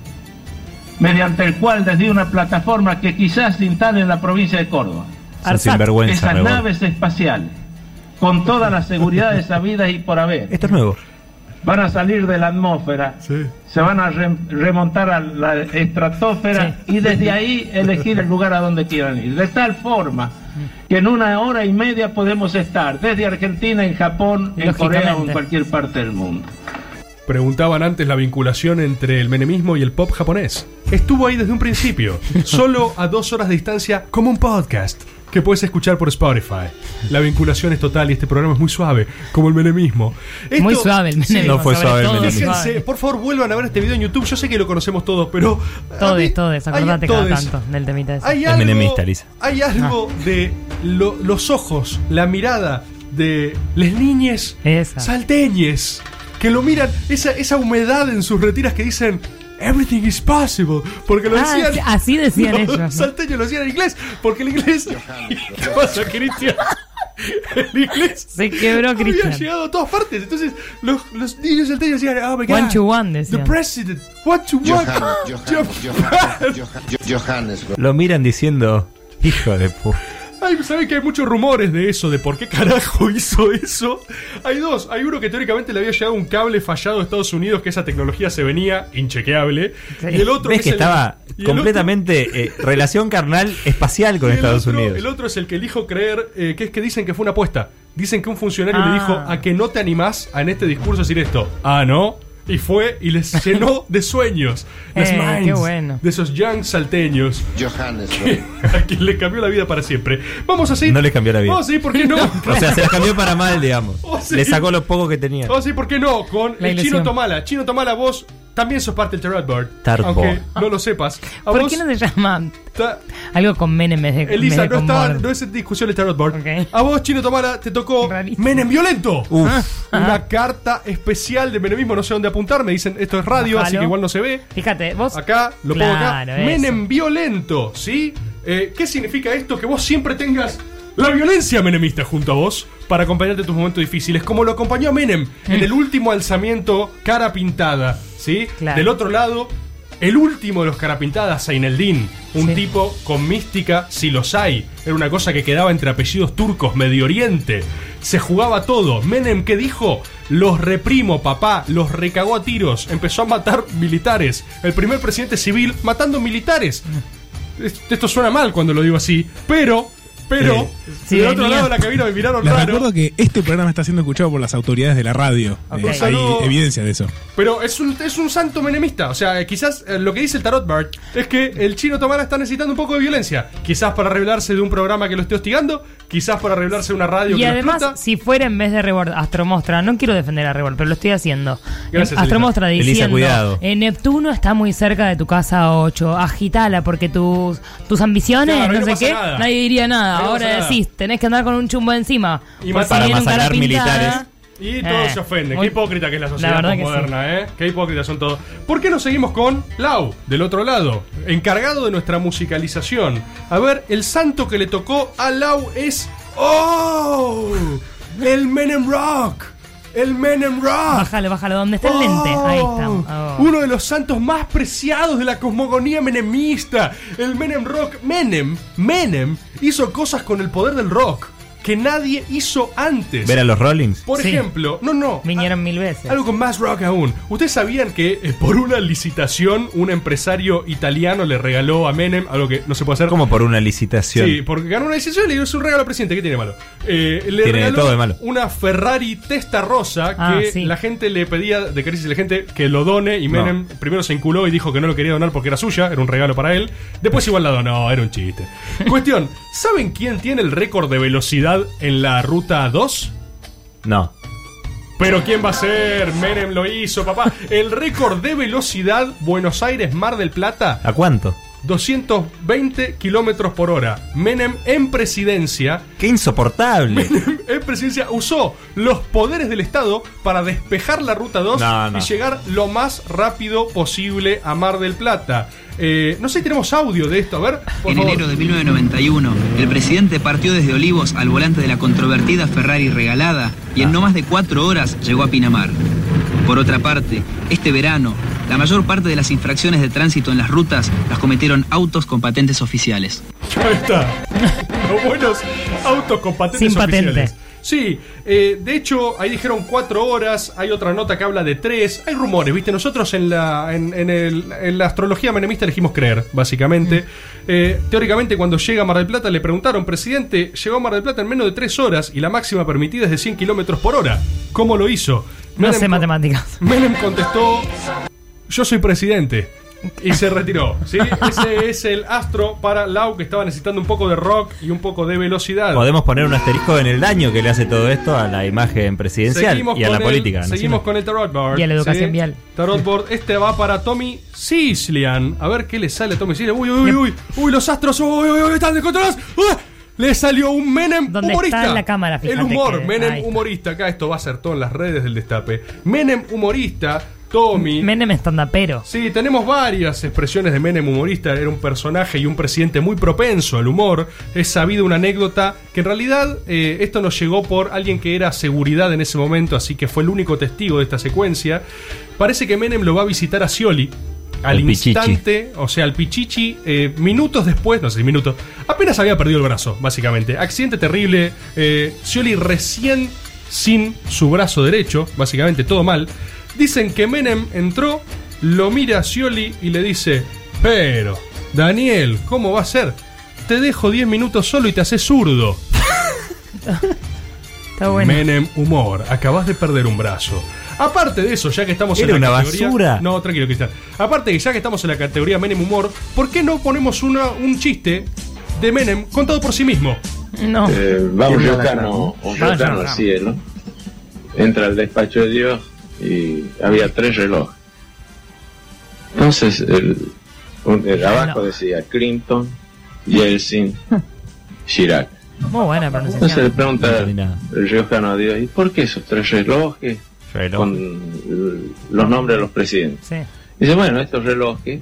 mediante el cual desde una plataforma que quizás se instale en la provincia de Córdoba. Esas naves espaciales, con todas las seguridades habidas y por haber, Esto es nuevo. Van a salir de la atmósfera, se van a re- remontar a la estratosfera y desde ahí elegir el lugar a donde quieran ir. De tal forma que en una hora y media podemos estar desde Argentina, en Japón, en Corea o en cualquier parte del mundo. Preguntaban antes la vinculación entre el menemismo y el pop japonés. Estuvo ahí desde un principio, solo a dos horas de distancia, como un podcast que puedes escuchar por Spotify. La vinculación es total y este programa es muy suave, como el menemismo. Muy suave el menemismo, No fue suave el menemismo. Fíjense, por favor, vuelvan a ver este video en YouTube. Yo sé que lo conocemos todos, pero. a mí- Todes, todes, hay- acordate cada tanto del temita ese. Hay Es algo, menemista, Lisa. hay algo Ah. de lo- los ojos, la mirada de las niñes Esa. salteñes que lo miran, esa, esa humedad en sus retiras que dicen. Everything is possible. Porque lo Ah, decían. sí, así decían los ellos, ¿no? salteños lo decían en inglés. Porque el inglés. ¿Qué pasa, Cristian? El inglés. Se quebró, Había Cristian. llegado a todas partes. Entonces, los, los niños salteños decían. Oh my God. One to one, The decían. president. What to what? Lo miran diciendo, hijo de pu. Ay, ¿Saben que hay muchos rumores de eso? De por qué carajo hizo eso. Hay dos. Hay uno que teóricamente le había llegado un cable fallado de Estados Unidos, que esa tecnología se venía inchequeable. Y el otro ¿Ves es que estaba el completamente eh, relación carnal espacial con Estados otro- Unidos? El otro es el que elijo creer, eh, que es que dicen que fue una apuesta. Dicen que un funcionario Ah. le dijo a que no te animás a en este discurso decir esto. Ah, no. Y fue y les llenó de sueños. Las Eh, minds qué bueno. de esos young salteños. Johannesburg. a quien le cambió la vida para siempre. Vamos a seguir. No le cambió la vida. Vamos a seguir, ¿por qué no? O sea, se las cambió para mal, digamos. Oh, sí. Le sacó lo poco que tenía. A seguir, ¿por qué no? Con La el. Chino Tomala. Chino Tomala, vos también sos parte del Tarot Aunque no lo sepas. A ¿Por vos, qué no se llama algo con Menem en vez de, Elisa, en vez de no, con está, no es en discusión el Tarot Board. Ok. A vos, Chino Tomala, te tocó. Menem Violento. Uf. Una carta especial de menemismo, no sé dónde apuntar. Me dicen, esto es radio, así Bájalo. que igual no se ve. Fíjate, vos. Acá, lo pongo acá. Claro, eso. Menem violento, ¿sí? Eh, ¿Qué significa esto? Que vos siempre tengas la violencia menemista junto a vos para acompañarte en tus momentos difíciles, como lo acompañó Menem en el último alzamiento cara pintada, ¿sí? Claro. Del otro lado, el último de los cara pintadas, Zaineldin, un Sí. tipo con mística, si los hay. Era una cosa que quedaba entre apellidos turcos, Medio Oriente. Se jugaba todo. Menem, ¿qué dijo? Los reprimo, papá. Los recagó a tiros. Empezó a matar militares. El primer presidente civil matando militares. Es- Esto suena mal cuando lo digo así, pero, pero, Eh, sí, del otro lado de la cabina me miraron Les raro. recuerdo que este programa está siendo escuchado por las autoridades de la radio. Ok. Eh, hay Saludo. evidencia de eso. Pero es un, es un santo menemista. O sea, quizás eh, lo que dice el Tarot Bard es que el chino Tomara está necesitando un poco de violencia. Quizás para revelarse de un programa que lo esté hostigando, quizás para revelarse de una radio Y que además, explota. si fuera en vez de Rebord, Astromostra, no quiero defender a Rebord, pero lo estoy haciendo. Gracias, Astromostra Elisa. diciendo, Elisa, cuidado. eh, Neptuno está muy cerca de tu casa 8, agitala porque tus, tus ambiciones, Claro, no no sé qué, nada. nadie diría nada. No Ahora nada. decís, tenés que andar con un chumbo encima. Y por si Para pintada. militares. Y todos Eh, se ofenden. muy- Qué hipócrita que es la sociedad que moderna, ¿eh? Qué hipócritas son todos. ¿Por qué no seguimos con Lau, del otro lado? Encargado de nuestra musicalización. A ver, el santo que le tocó a Lau es. ¡Oh! El Menem Rock. el Menem Rock. Bájale, bájale, ¿dónde está el lente? Ahí está. Oh. Uno de los santos más preciados de la cosmogonía menemista, el Menem Rock. Menem, Menem hizo cosas con el poder del rock que nadie hizo antes. ¿Ver a los Rollings? Por Sí. ejemplo, no, no. Vinieron mil veces. Algo con más rock aún. ¿Ustedes sabían que eh, por una licitación un empresario italiano le regaló a Menem algo que no se puede hacer? Como por una licitación. Sí, porque ganó una licitación y le dio su regalo al presidente. ¿Qué tiene de malo? Eh, le Tiene regaló todo de malo. una Ferrari Testa Rosa Ah, que sí. la gente le pedía de crisis la gente que lo done y No. Menem primero se inculó y dijo que no lo quería donar porque era suya, era un regalo para él. Después igual la donó, era un chiste. Cuestión, ¿saben quién tiene el récord de velocidad en la ruta 2? No. Pero ¿quién va a ser? Menem lo hizo, papá. El récord de velocidad Buenos Aires-Mar del Plata, ¿A cuánto? 220 kilómetros por hora. Menem en presidencia ¡Qué insoportable! en presidencia usó los poderes del Estado para despejar la ruta 2 No, no. y llegar lo más rápido posible a Mar del Plata. Eh, no sé si tenemos audio de esto, a ver, por En favor. enero de 1991, el presidente partió desde Olivos al volante de la controvertida Ferrari regalada y en no más de cuatro horas llegó a Pinamar. Por otra parte, este verano, la mayor parte de las infracciones de tránsito en las rutas las cometieron autos con patentes oficiales. Ahí está. Los buenos autos con patentes Sin patente. oficiales. Sí, eh, de hecho, ahí dijeron cuatro horas, hay otra nota que habla de tres, hay rumores, ¿viste? Nosotros en la, en, en el- en la astrología menemista elegimos creer, básicamente. Eh, teóricamente, cuando llega a Mar del Plata, le preguntaron, presidente, llegó a Mar del Plata en menos de tres horas y la máxima permitida es de 100 kilómetros por hora. ¿Cómo lo hizo? No sé matemáticas. Menem contestó, yo soy presidente. Y se retiró. ¿sí? Ese es el astro para Lau que estaba necesitando un poco de rock y un poco de velocidad. Podemos poner un asterisco en el daño que le hace todo esto a la imagen presidencial Seguimos y a la el- política. Seguimos nacional. con el Tarot Board. Y a la educación ¿sí? vial. Tarot Board. Este va para Tommy Sicilian. A ver qué le sale a Tommy Sicilian. Uy, uy, uy. Uy, los astros. Uy, uy, uy, están descontrolados. ¡Ah! Le salió un Menem ¿Dónde humorista. está la cámara? El humor, que- Menem ahí humorista. Acá esto va a ser todo en las redes del destape. Menem humorista, Tommy. Menem estandapero. Sí, tenemos varias expresiones de Menem humorista. Era un personaje y un presidente muy propenso al humor. Es sabido una anécdota que en realidad eh, esto nos llegó por alguien que era seguridad en ese momento, así que fue el único testigo de esta secuencia. Parece que Menem lo va a visitar a Scioli. Al El Pichichi. instante, o sea, al Pichichi, eh, minutos después, no sé si minutos, apenas había perdido el brazo, básicamente. Accidente terrible, eh, Scioli recién sin su brazo derecho, básicamente todo mal. Dicen que Menem entró, lo mira a Scioli y le dice, pero, Daniel, ¿cómo va a ser? Te dejo 10 minutos solo y te haces zurdo. Está bueno. Menem humor, acabas de perder un brazo. Aparte de eso, ya que estamos Era en la una categoría. basura. No, tranquilo, Cristian. Aparte que ya que estamos en la categoría Menem humor, ¿por qué no ponemos una, un chiste de Menem contado por sí mismo? No. Eh, va un ¿Quién va a riojano, ganar? un al cielo, entra al despacho de Dios y había tres relojes. Entonces, el, un- el abajo decía Clinton, Yeltsin, Chirac. Muy buena Entonces le pregunta el riojano a Dios, ¿y por qué esos tres relojes con los nombres de los presidentes? Sí. Dice, bueno, estos relojes,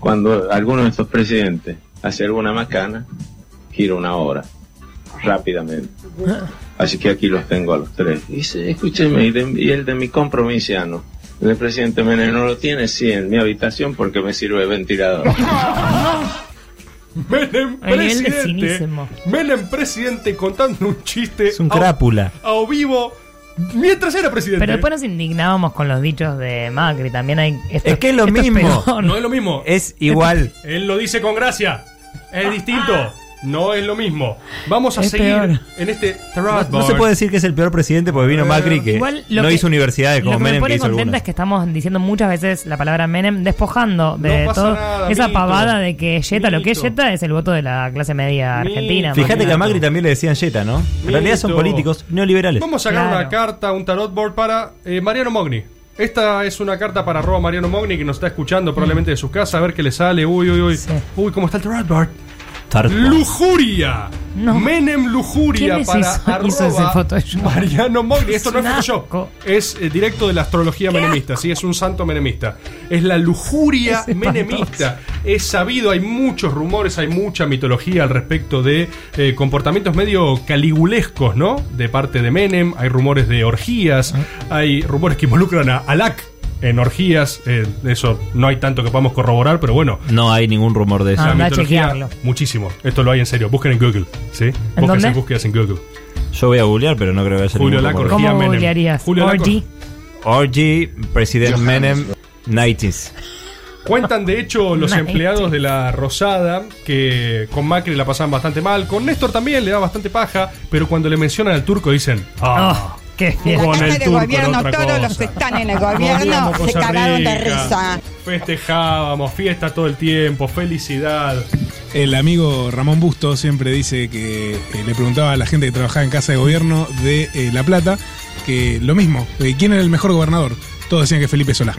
cuando alguno de estos presidentes hace alguna macana, gira una hora, rápidamente. Así que aquí los tengo a los tres. Dice, escúcheme, y, de- y el de mi compromisaano, el presidente Menem no lo tiene, sí, en mi habitación porque me sirve de ventilador. Menem El nivel de presidente. Menem presidente contando un chiste. Es un a- crápula. A, o vivo mientras era presidente. Pero después nos indignábamos con los dichos de Macri. También hay. esto- Es que es lo mismo. No es lo mismo. Es igual. Él lo dice con gracia. Es distinto. No es lo mismo. Vamos a Es seguir peor. en este No, no se puede decir que es el peor presidente porque vino Macri que Igual lo no que- hizo universidades Lo como que me Menem que pone hizo contenta es que estamos diciendo muchas veces la palabra Menem despojando de No todo nada, esa mito. pavada de que Jetta, lo que es Mito. Jetta es el voto de la clase media argentina. Fíjate que a. Macri también le decían Jetta, ¿no? En realidad son Mito. políticos neoliberales. Vamos a sacar una carta, un tarot board para eh, Mariano Mogni. Esta es una carta para arroba Mariano Mogni que nos está escuchando probablemente de su casa. A ver qué le sale. Uy, uy, uy. Uy, ¿cómo está el tarot board? Lujuria. Menem Lujuria ¿Quién les para hizo- hizo ese arroba Photoshop? Mariano Mogni. Esto no es Photoshop. Es eh, directo de la astrología menemista. Sí, es un santo menemista. Es la lujuria Es menemista. Es sabido, hay muchos rumores, hay mucha mitología al respecto de eh, comportamientos medio caligulescos, ¿no? De parte de Menem. Hay rumores de orgías. Hay rumores que involucran a Alak en orgías. Eh, eso no hay tanto que podamos corroborar, pero bueno. No hay ningún rumor de eso. La Anda a mitología. Muchísimo. Esto lo hay en serio. Busquen en Google. ¿sí? Busquen dónde? búsquedas en Google. Yo voy a googlear, pero no creo que haya Julio ningún rumor. ¿Cómo Menem. googlearías? Julio Orgy. Orgy, President Menem, 90s. Cuentan de hecho los empleados de la Rosada que con Macri la pasaban bastante mal. Con Néstor también le da bastante paja, pero cuando le mencionan al turco dicen. Ah, qué con Acá el en el turco era gobierno, otra todos cosa. los que están en el gobierno se cagaron de risa. Festejábamos, fiesta todo el tiempo, felicidad. El amigo Ramón Busto siempre dice que eh, le preguntaba a la gente que trabajaba en casa de gobierno de eh, La Plata que lo mismo, de quién era el mejor gobernador. Todos decían que Felipe Solá.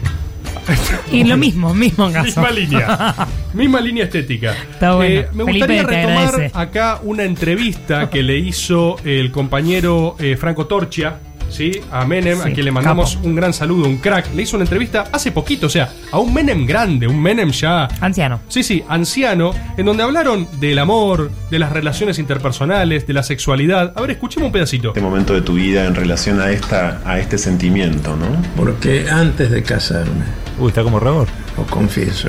Y lo mismo, mismo caso. Misma línea. Misma línea estética. Está bueno. Eh, me Felipe, gustaría retomar agradece. acá una entrevista que le hizo el compañero eh, Franco Torchia. ¿Sí? A Menem, Sí, a quien le mandamos capo. un gran saludo, un crack. Le hizo una entrevista hace poquito, o sea, a un Menem grande, un Menem ya. Anciano. Sí, sí, anciano, en donde hablaron del amor, de las relaciones interpersonales, de la sexualidad. A ver, escuchemos un pedacito. este momento de tu vida en relación a esta a este sentimiento, ¿no? Porque antes de casarme, Uy, está como Rebor. os confieso,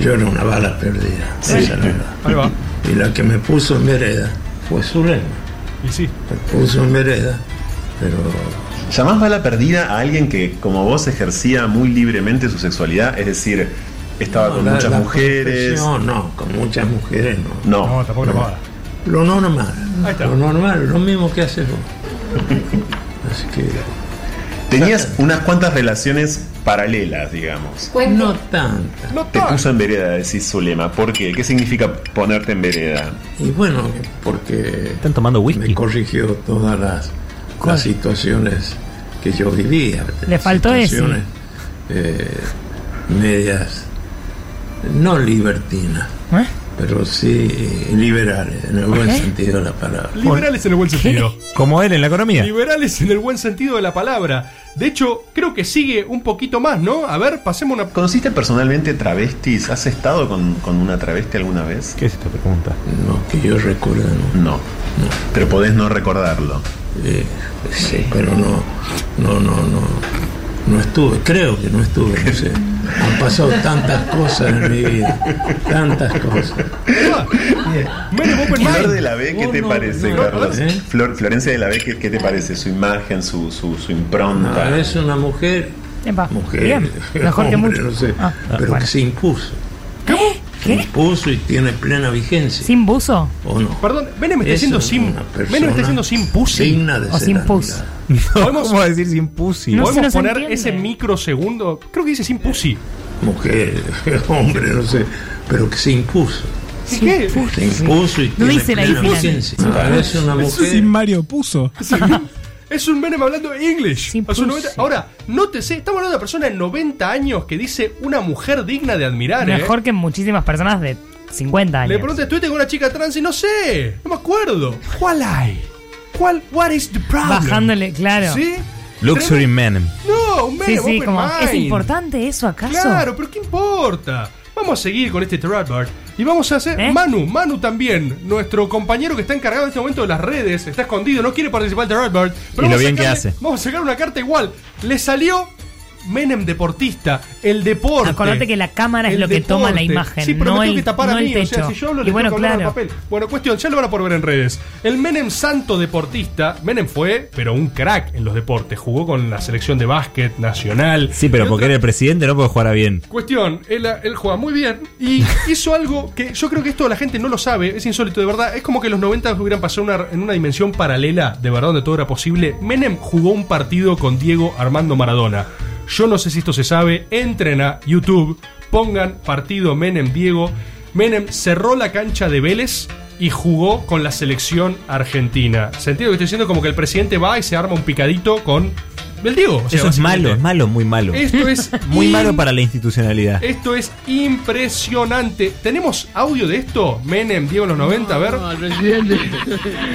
yo era una bala perdida. Sí. esa verdad. Ahí va. Y la que me puso en vereda fue Zulema. Y sí. Me puso en vereda, pero ¿Llamás bala perdida a alguien que, como vos, ejercía muy libremente su sexualidad? Es decir, estaba con la- muchas la mujeres. profesión, no, con muchas mujeres no. No. tampoco No. Lo normal. Ahí está. Lo normal, lo mismo que haces vos. Así que. Tenías unas cuantas relaciones paralelas, digamos. No tantas. Te puso en vereda, decís Zulema. ¿Por qué? ¿Qué significa ponerte en vereda? Y bueno, porque ¿Están tomando whisky? me corrigió todas las, las situaciones que yo vivía. Le faltó. Situaciones, eh, medias, no libertinas, ¿Eh? Pero sí liberales, en el buen sentido de la palabra. Liberales en el buen sentido. Como él en la economía. Liberales en el buen sentido de la palabra. De hecho, creo que sigue un poquito más, ¿no? A ver, pasemos una. ¿Conociste personalmente travestis? ¿Has estado con, con una travesti alguna vez? ¿Qué es esta pregunta? No, que yo recuerdo, no. No. Pero podés no recordarlo. Eh, sí, pero no, no, no, no, no estuve, creo que no estuve, no sé. Han pasado tantas cosas en mi vida, tantas cosas. Flor de la B, ¿qué te parece, Carlos? ¿eh? Flor, Florencia de la B, ¿qué, qué te parece? Su imagen, su, su, su impronta. No, es una mujer, Epa, mujer, bien. Mejor que mucho. no sé, Ah, pero bueno. que se impuso. ¿Qué? Impuso y tiene plena vigencia. ¿Sin buzo? ¿O no? Perdón, Menem está Es una sin. Menem está diciendo sin pussy. Digna de O ser sin pus. ¿Podemos, ¿Cómo decir sin pussy? No podemos no poner entiende. ese microsegundo. Creo que dice sin pussy. Mujer, hombre, no sé, pero que se impuso. ¿Y qué? Se impuso y No tiene dice la plena vigencia. Es una Eso mujer sin Mario puso. Es un Menem hablando English. Sin A sus pussy. 90 Ahora, nótese, estamos hablando de una persona de 90 años que dice una mujer digna de admirar. ¿eh? Mejor que muchísimas personas de 50 años. Le pregunté, ¿estuviste con una chica trans? Y no sé, no me acuerdo. ¿Cuál hay? ¿Cuál? What is the problem? Bajándole, claro. ¿Sí? Luxury Menem. No, un Sí, Menem sí, open como. ¿Es importante eso acaso? Claro, pero ¿qué importa? Vamos a seguir con este Terrat y vamos a hacer. ¿Eh? Manu, Manu también, nuestro compañero que está encargado en este momento de las redes, está escondido, no quiere participar del Terrat Y lo bien que hace. Vamos a sacar una carta igual. Le salió Menem deportista, el deporte. Acordate que la cámara es lo que toma la imagen, Sí, pero no me tengo el- que tapar no a el mí. O sea, techo. si yo hablo, Y le bueno, tengo que claro. papel. Bueno, cuestión, ya lo van a poder ver en redes. El Menem santo deportista. Menem fue, pero un crack en los deportes. Jugó con la selección de básquet nacional. Sí, pero porque otra- era el presidente no puede jugar bien. Cuestión, él, él juega muy bien y hizo algo que yo creo que esto la gente no lo sabe, es insólito de verdad. Es como que los 90 hubieran pasado una- en una dimensión paralela, de verdad, donde todo era posible. Menem jugó un partido con Diego Armando Maradona. Yo no sé si esto se sabe, entren a YouTube, pongan partido Menem Diego. Menem cerró la cancha de Vélez y jugó con la selección argentina. ¿Sentido que estoy diciendo? Como que el presidente va y se arma un picadito con del Diego. o sea, Eso es malo, es malo, muy malo. Esto es muy malo para la institucionalidad. Esto es impresionante. ¿Tenemos audio de esto? Menem, Diego en los 90, a ver. el presidente.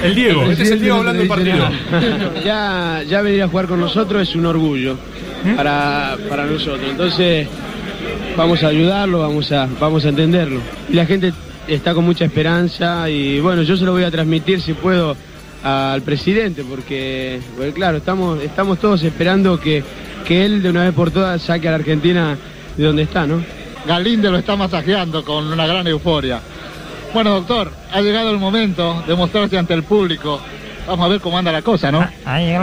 El Diego, este es el Diego hablando del partido. Ya, ya venir a jugar con nosotros es un orgullo para, para nosotros. Entonces, vamos a ayudarlo, vamos a, vamos a entenderlo. Y la gente está con mucha esperanza y bueno, yo se lo voy a transmitir si puedo al presidente porque, porque, claro, estamos, estamos todos esperando que, que él de una vez por todas saque a la Argentina de donde está, ¿no? Galinde lo está masajeando con una gran euforia. Bueno, doctor, ha llegado el momento de mostrarse ante el público. Vamos a ver cómo anda la cosa, ¿no?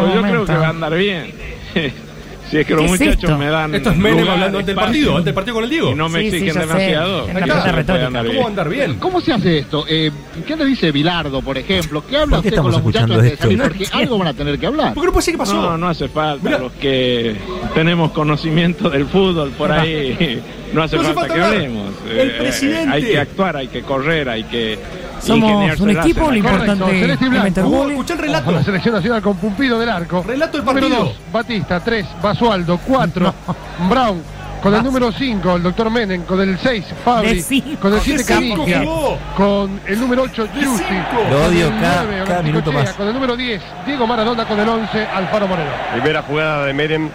Pues yo creo que va a andar bien. si es que los ¿Qué es muchachos esto? me dan. Esto es Menem hablando ante el partido, ante el partido con el Diego. Y no me Sí, sí, exigen sé. demasiado. Es una ¿Cómo andar bien? ¿Cómo se hace esto? Eh, ¿Qué le dice Bilardo, por ejemplo? ¿Qué habla ¿Por qué usted con estamos los muchachos antes de esto? salir? Porque algo van a tener que hablar. ¿Por qué no puede ser que pasó? No, no hace falta. Los que tenemos conocimiento del fútbol por ahí, no hace No hace falta, falta que hablemos. El Eh, presidente. hay que actuar, hay que correr, hay que. Somos un equipo, lo importante es Uh, el relato. Con la selección nacional con Pumpido del arco. Relato del Número partido. 2, Batista. 3, Basualdo. 4, Brown. Con el número 5, el doctor Menem. Con el 6, Fabri. Cinco. Con el De 7, cinco Canigia. jugó. Con el número 8, Giusti. Lo odio Con el cada- 9, cada minuto Chea. más. Con el número 10, Diego Maradona. Con el 11, Alfaro Moreno. Primera jugada de Menem.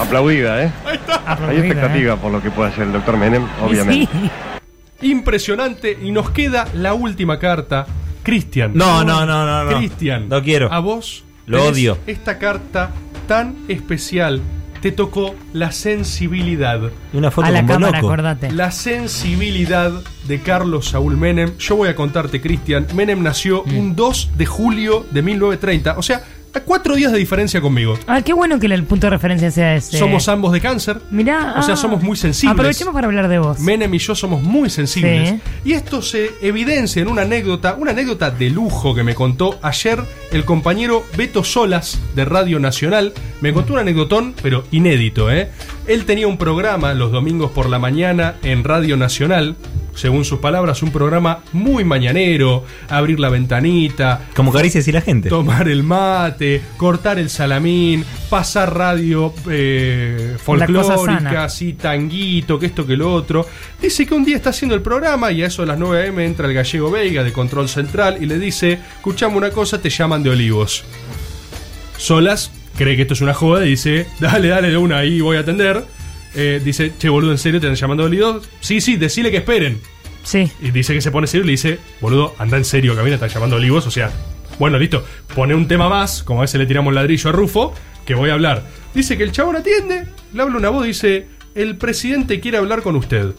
Aplaudida, ¿eh? Hay expectativa por lo que puede hacer el doctor Menem, obviamente. Impresionante. Y nos queda la última carta. Cristian. No, no, no, no, no. Cristian. No quiero. A vos. Lo odio. Esta carta tan especial te tocó la sensibilidad. Y una foto A la cámara, acordate. La sensibilidad de Carlos Saúl Menem. Yo voy a contarte, Cristian. Menem nació Mm. un 2 de julio de 1930. O sea, a cuatro días de diferencia conmigo. Ah, qué bueno que el punto de referencia sea ese. Somos ambos de cáncer. Mirá. O sea, ah. somos muy sensibles. Aprovechemos para hablar de vos. Menem y yo somos muy sensibles. Sí. Y esto se evidencia en una anécdota, una anécdota de lujo que me contó ayer el compañero Beto Solas de Radio Nacional. Me contó un anecdotón, pero inédito, ¿eh? Él tenía un programa los domingos por la mañana en Radio Nacional. Según sus palabras, un programa muy mañanero, abrir la ventanita, Como caricias y la gente. tomar el mate, cortar el salamín, pasar radio eh, folclórica, así, tanguito, que esto que lo otro. Dice que un día está haciendo el programa y a eso de las 9 am entra el gallego Veiga de Control Central y le dice, escuchame una cosa, te llaman de Olivos. Solas cree que esto es una joda y dice, dale, dale, de una ahí voy a atender. Eh, dice, che, boludo, ¿en serio te están llamando de Olivos? Sí, sí, decile que esperen. Sí. Y dice que se pone serio y le dice, boludo, anda en serio, que a mí me están llamando Olivos. O sea, bueno, listo, pone un tema más, como a veces le tiramos ladrillo a Rufo, que voy a hablar. Dice que el chabón atiende, le habla una voz, dice, el presidente quiere hablar con usted.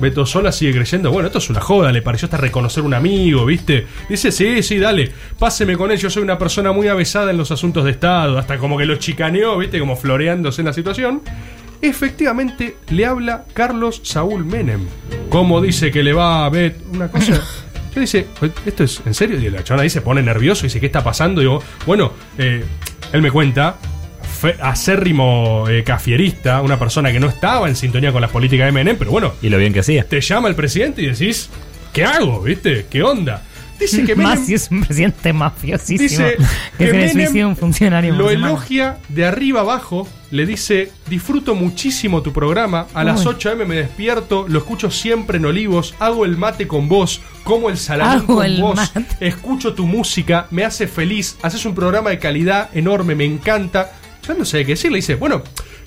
Beto Sola sigue creyendo, bueno, esto es una joda, le pareció hasta reconocer un amigo, ¿viste? Dice, sí, sí, dale, páseme con él, yo soy una persona muy avesada en los asuntos de Estado, hasta como que lo chicaneó, ¿viste? Como floreándose en la situación. Efectivamente, le habla Carlos Saúl Menem. ¿Cómo dice que le va a ver una cosa? Yo dice, ¿esto es en serio? Y la chavana ahí se pone nervioso y dice, ¿qué está pasando? Y digo, bueno, eh, él me cuenta, fe- acérrimo eh, cafierista, una persona que no estaba en sintonía con las políticas de Menem, pero bueno, Y lo bien que hacía. te llama el presidente y decís, ¿qué hago? ¿Viste? ¿Qué onda? Dice que Más Menem si es un presidente mafiosísimo. Dice que, que se le Menem suicida un funcionario. lo elogia de arriba abajo, le dice, disfruto muchísimo tu programa, a las Uy. 8 am me despierto, lo escucho siempre en Olivos, hago el mate con vos, como el salamín Hago con el vos, mate. escucho tu música, me hace feliz, haces un programa de calidad enorme, me encanta. Ya no sé qué decir, le dice, bueno,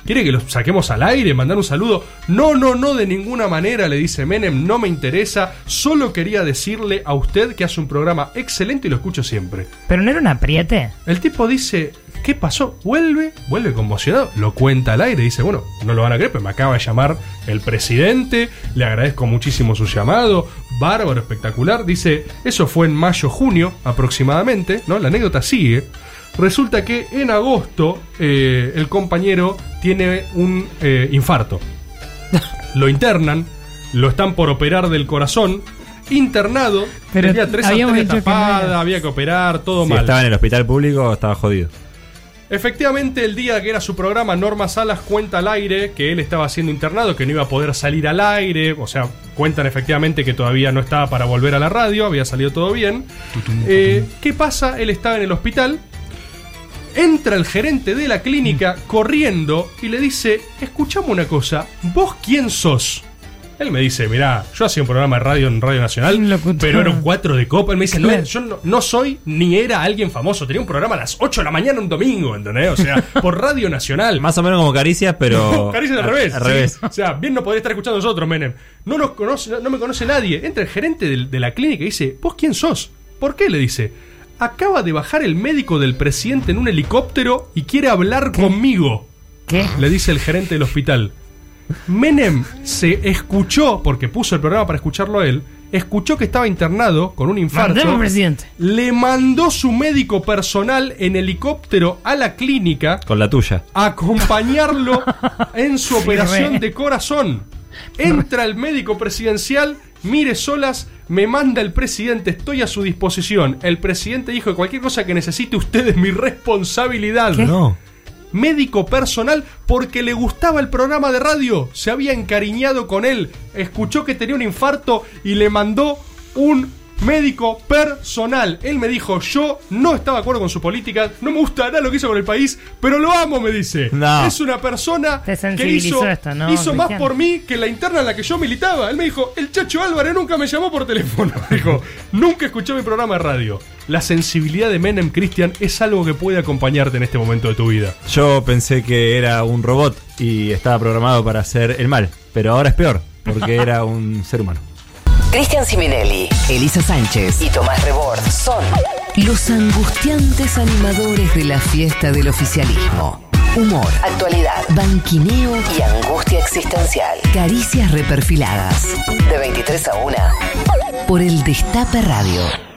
¿quiere que lo saquemos al aire, mandar un saludo? No, no, no, de ninguna manera, le dice Menem, no me interesa, solo quería decirle a usted que hace un programa excelente y lo escucho siempre. Pero no era un apriete. El tipo dice, ¿qué pasó? Vuelve, vuelve conmocionado, lo cuenta al aire, dice, bueno, no lo van a creer, pero me acaba de llamar el presidente, le agradezco muchísimo su llamado, bárbaro, espectacular, dice, eso fue en mayo, junio aproximadamente, ¿no? La anécdota sigue. Resulta que en agosto eh, el compañero tiene un eh, infarto. Lo internan, lo están por operar del corazón, internado, Pero tenía tres habíamos arterias dicho que no tapadas, era. había que operar, todo Si mal. estaba en el hospital público, estaba jodido. Efectivamente, el día que era su programa, Norma Salas cuenta al aire que él estaba siendo internado, que no iba a poder salir al aire. O sea, cuentan efectivamente que todavía no estaba para volver a la radio, había salido todo bien. Eh, ¿Qué pasa? Él estaba en el hospital. Entra el gerente de la clínica corriendo y le dice, escuchame una cosa, ¿vos quién sos? Él me dice, mirá, yo hacía un programa de radio en Radio Nacional, pero era un 4 de copa. Él me dice, no, yo no, no soy ni era alguien famoso. Tenía un programa a las 8 de la mañana un domingo, ¿entendés? O sea, por Radio Nacional. Más o menos como caricias, pero. Caricias al revés. Al sí. revés. O sea, bien no podría estar escuchando a nosotros, Menem. No nos conoce, no, no me conoce nadie. Entra el gerente de, la clínica y dice, ¿vos quién sos? ¿Por qué? Le dice. Acaba de bajar el médico del presidente en un helicóptero y quiere hablar conmigo. ¿Qué? Le dice el gerente del hospital. Menem se escuchó, porque puso el programa para escucharlo a él, escuchó que estaba internado con un infarto. Mandemos, presidente. Le mandó su médico personal en helicóptero a la clínica Con la tuya. a acompañarlo en su operación de corazón. Entra el médico presidencial, mire solas, me manda el presidente, estoy a su disposición. El presidente dijo que cualquier cosa que necesite usted es mi responsabilidad. No. Médico personal porque le gustaba el programa de radio, se había encariñado con él, escuchó que tenía un infarto y le mandó un médico personal. Él me dijo, yo no estaba de acuerdo con su política, no me gusta nada lo que hizo con el país, pero lo amo, me dice. No. Es una persona Te que hizo, esto, ¿no, hizo más por mí que la interna en la que yo militaba. Él me dijo, el Chacho Álvarez nunca me llamó por teléfono. Dijo, nunca escuchó mi programa de radio. La sensibilidad de Menem, Cristian, es algo que puede acompañarte en este momento de tu vida. Yo pensé que era un robot y estaba programado para hacer el mal, pero ahora es peor, porque era un ser humano. Cristian Siminelli, Elisa Sánchez y Tomás Rebord son los angustiantes animadores de la fiesta del oficialismo. Humor, actualidad, banquineo y angustia existencial. Caricias reperfiladas. De 23 a 1 por el Destape Radio.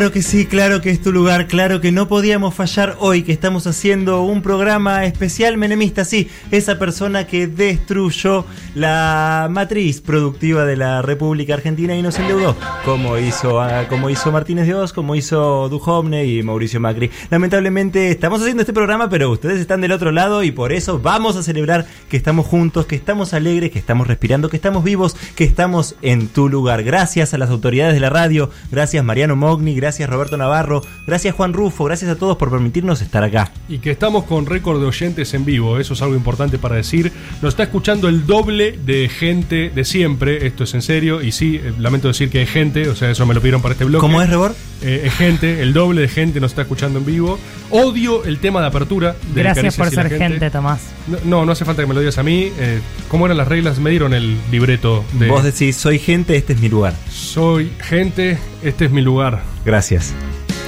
Claro que sí, claro que es tu lugar, claro que no podíamos fallar hoy que estamos haciendo un programa especial menemista, sí, esa persona que destruyó la matriz productiva de la República Argentina y nos endeudó, como hizo, ah, como hizo Martínez de como hizo Duhovne y Mauricio Macri. Lamentablemente estamos haciendo este programa, pero ustedes están del otro lado y por eso vamos a celebrar que estamos juntos, que estamos alegres, que estamos respirando, que estamos vivos, que estamos en tu lugar. Gracias a las autoridades de la radio, gracias Mariano Mogni, gracias Roberto Navarro, gracias Juan Rufo, gracias a todos por permitirnos estar acá. Y que estamos con récord de oyentes en vivo, eso es algo importante para decir. Nos está escuchando el doble de gente de siempre, esto es en serio, y sí, eh, lamento decir que hay gente, o sea, eso me lo pidieron para este bloque. ¿Cómo es, Rebor? Eh, es gente, el doble de gente nos está escuchando en vivo. Odio el tema de apertura. De Gracias por ser gente, Tomás. No, no, no hace falta que me lo digas a mí. Eh, ¿Cómo eran las reglas? Me dieron el libreto de... Vos decís, soy gente, este es mi lugar. Soy gente, este es mi lugar. Gracias.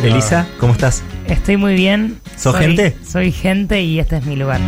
Ah. Elisa, ¿cómo estás? Estoy muy bien. ¿Sos Soy- gente? Soy gente y este es mi lugar.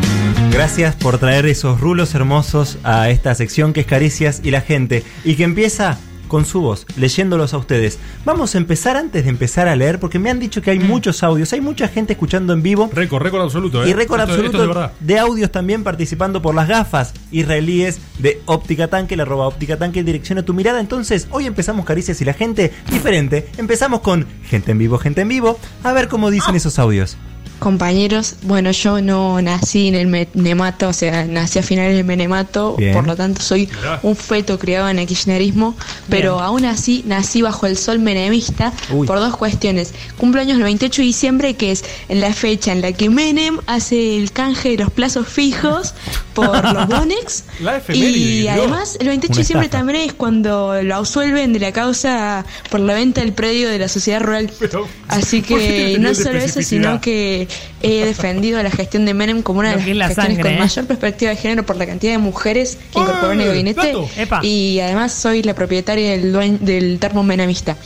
Gracias por traer esos rulos hermosos a esta sección que es Caricias y la gente y que empieza con su voz, leyéndolos a ustedes. Vamos a empezar antes de empezar a leer porque me han dicho que hay muchos audios, hay mucha gente escuchando en vivo. Récord, récord absoluto, ¿eh? Y récord Esto- absoluto esto de audios también participando por las gafas israelíes de Óptica Tanque, la arroba Óptica Tanque direcciona tu mirada. Entonces, hoy empezamos Caricias y la gente diferente. Empezamos con gente en vivo, gente en vivo. A ver cómo dicen esos audios. Compañeros, bueno, yo no nací en el Menemato, o sea, nací a finales del Menemato, Bien. por lo tanto soy un feto criado en el kirchnerismo, pero Bien. aún así nací bajo el sol menemista Uy. por dos cuestiones. Cumpleaños el 28 de diciembre, que es en la fecha en la que Menem hace el canje de los plazos fijos, por los Donex. La Y Dios. además, el 28 de diciembre estafa. también es cuando lo absuelven de la causa por la venta del predio de la sociedad rural. Así ¿por qué tiene que no solo eso, sino que he defendido la gestión de Menem como una de las la gestiones sangre, con ¿eh? mayor perspectiva de género por la cantidad de mujeres que incorporó en el gabinete. Y además soy la propietaria del, dueño, del termo menemista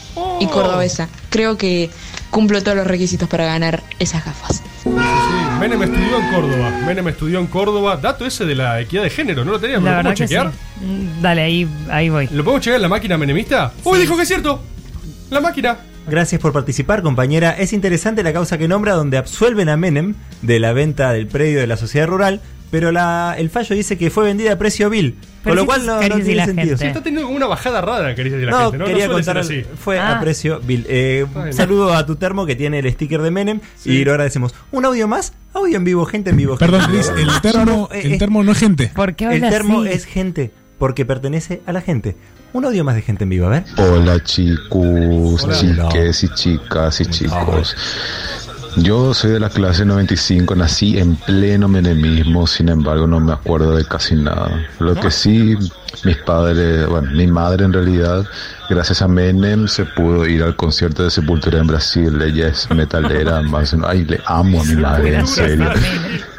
y Oh. cordobesa. Creo que cumplo todos los requisitos para ganar esas gafas. Sí, Menem estudió en Córdoba. Menem estudió en Córdoba. Dato ese de la equidad de género, ¿no lo teníamos? La ¿Lo verdad podemos que chequear? sí. Mm, Dale, ahí, ahí voy. ¿Lo podemos chequear en la máquina menemista? ¡Uy, dijo que es cierto! La máquina. Gracias por participar, compañera. Es interesante la causa que nombra donde absuelven a Menem de la venta del predio de la sociedad rural, pero la, el fallo dice que fue vendida a precio vil. Pero Con lo cual no, tiene la sentido. Sí, está teniendo como una bajada rara, Caricias la No, gente. No, quería contar, así. fue Ah. a precio vil. Eh, saludo a tu termo que tiene el sticker de Menem y lo agradecemos. Un audio más, audio en vivo, gente en vivo. Perdón, gente el termo, Eh, el eh, termo no es gente. ¿Por qué el termo es gente, porque pertenece a la gente. Un audio más de gente en vivo, a ver. Hola chicos, Hola. chiques y chicas y chicos. Yo soy de la clase 95, nací en pleno menemismo, sin embargo no me acuerdo de casi nada. Lo que sí, mis padres, bueno, mi madre en realidad, gracias a Menem se pudo ir al concierto de Sepultura en Brasil. Ella es metalera, más, ay, le amo a mi madre, en serio.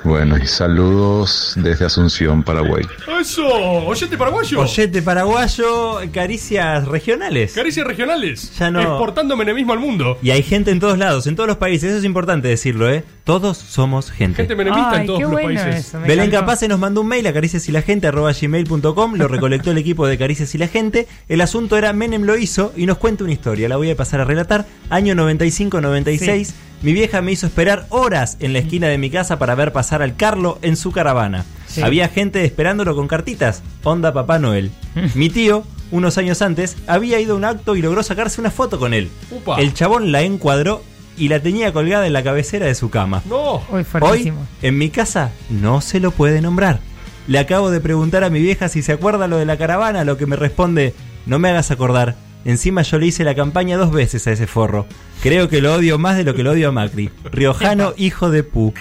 Bueno, y saludos desde Asunción, Paraguay. ¡Eso! ¡Oyente paraguayo! Oyente paraguayo, caricias regionales. Caricias regionales. Ya no- Exportando menemismo al mundo. Y hay gente en todos lados, en todos los países, eso es importante decirlo, ¿eh? Todos somos gente. Gente menemista en todos los países. Belén Capaz nos mandó un mail a caricias y la gente arroba gmail.com, lo recolectó el equipo de Caricias y la gente. El asunto era Menem lo hizo y nos cuenta una historia, la voy a pasar a relatar. Año 95-96, mi vieja me hizo esperar horas en la esquina de mi casa para ver pasar al Carlo en su caravana. Sí. Había gente esperándolo con cartitas, onda Papá Noel. mi tío, unos años antes, había ido a un acto y logró sacarse una foto con él. Upa. El chabón la encuadró y la tenía colgada en la cabecera de su cama. No. Hoy, fuertísimo. en mi casa, no se lo puede nombrar. Le acabo de preguntar a mi vieja si se acuerda lo de la caravana, a lo que me responde, no me hagas acordar. Encima yo le hice la campaña dos veces a ese forro. Creo que lo odio más de lo que lo odio a Macri. Riojano, hijo de pu.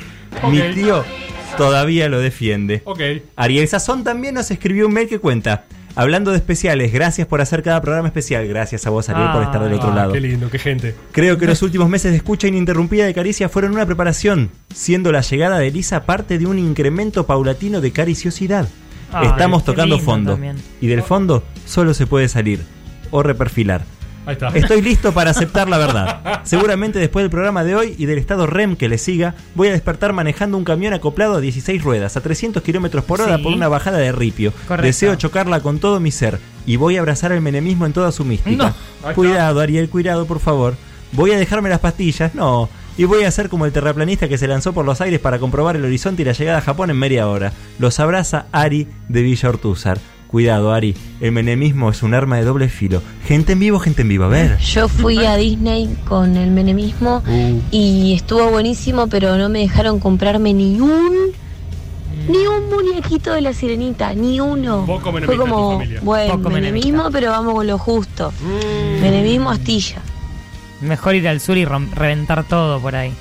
Mi tío todavía lo defiende. Ariel Sazón también nos escribió un mail que cuenta. Hablando de especiales, gracias por hacer cada programa especial. Gracias a vos, Ariel, por estar del otro Ah, lado. Qué lindo, qué gente. Creo que los últimos meses de escucha ininterrumpida de Caricia fueron una preparación, siendo la llegada de Elisa parte de un incremento paulatino de cariciosidad. Ay, Estamos tocando fondo. también. Y del fondo solo se puede salir. O reperfilar. Ahí está. Estoy listo para aceptar la verdad. Seguramente después del programa de hoy y del estado REM que le siga, voy a despertar manejando un camión acoplado a 16 ruedas a 300 kilómetros por hora Sí. por una bajada de ripio. Correcto. Deseo chocarla con todo mi ser y voy a abrazar el menemismo en toda su mística. No. Cuidado, Ariel, cuidado, por favor. Voy a dejarme las pastillas, no. Y voy a ser como el terraplanista que se lanzó por los aires para comprobar el horizonte y la llegada a Japón en media hora. Los abraza Ari de Villa Ortúzar. Cuidado, Ari. El menemismo es un arma de doble filo. Gente en vivo, gente en vivo. A ver. Yo fui a Disney con el menemismo Uh. y estuvo buenísimo, pero no me dejaron comprarme ni un ni un muñequito de la sirenita, ni uno. Poco Fue como, bueno, Poco menemismo, menemista. pero vamos con lo justo. Mm. Menemismo astilla. Mejor ir al sur y reventar todo por ahí.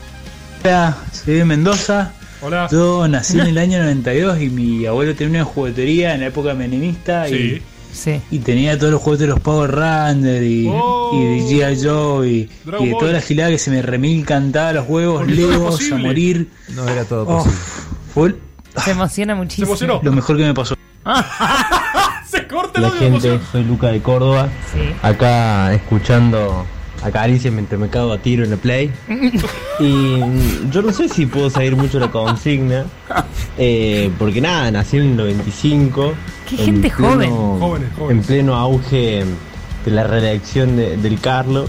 Hola, soy de Mendoza. Hola. Yo nací en el año 92 y mi abuelo tenía una juguetería en la época menemista Sí. Sí. y, y tenía todos los juguetes de los Power Rangers y, Oh. y de G.I. Joe y, y de Ball. toda la gilada que se me remil cantaba los es legos a morir. No era todo Oh, posible. fue Se emociona Se muchísimo. emocionó. lo mejor que me pasó. Se corta La audio de emoción. gente, soy Luca de Córdoba. Sí. Acá escuchando a Caricia mientras me cago a tiro en la play. Y yo no sé si puedo seguir mucho la consigna. eh, porque nada, nací en el 95. Qué en gente pleno- joven. Jóvenes, En pleno auge de la reelección de- del Carlo.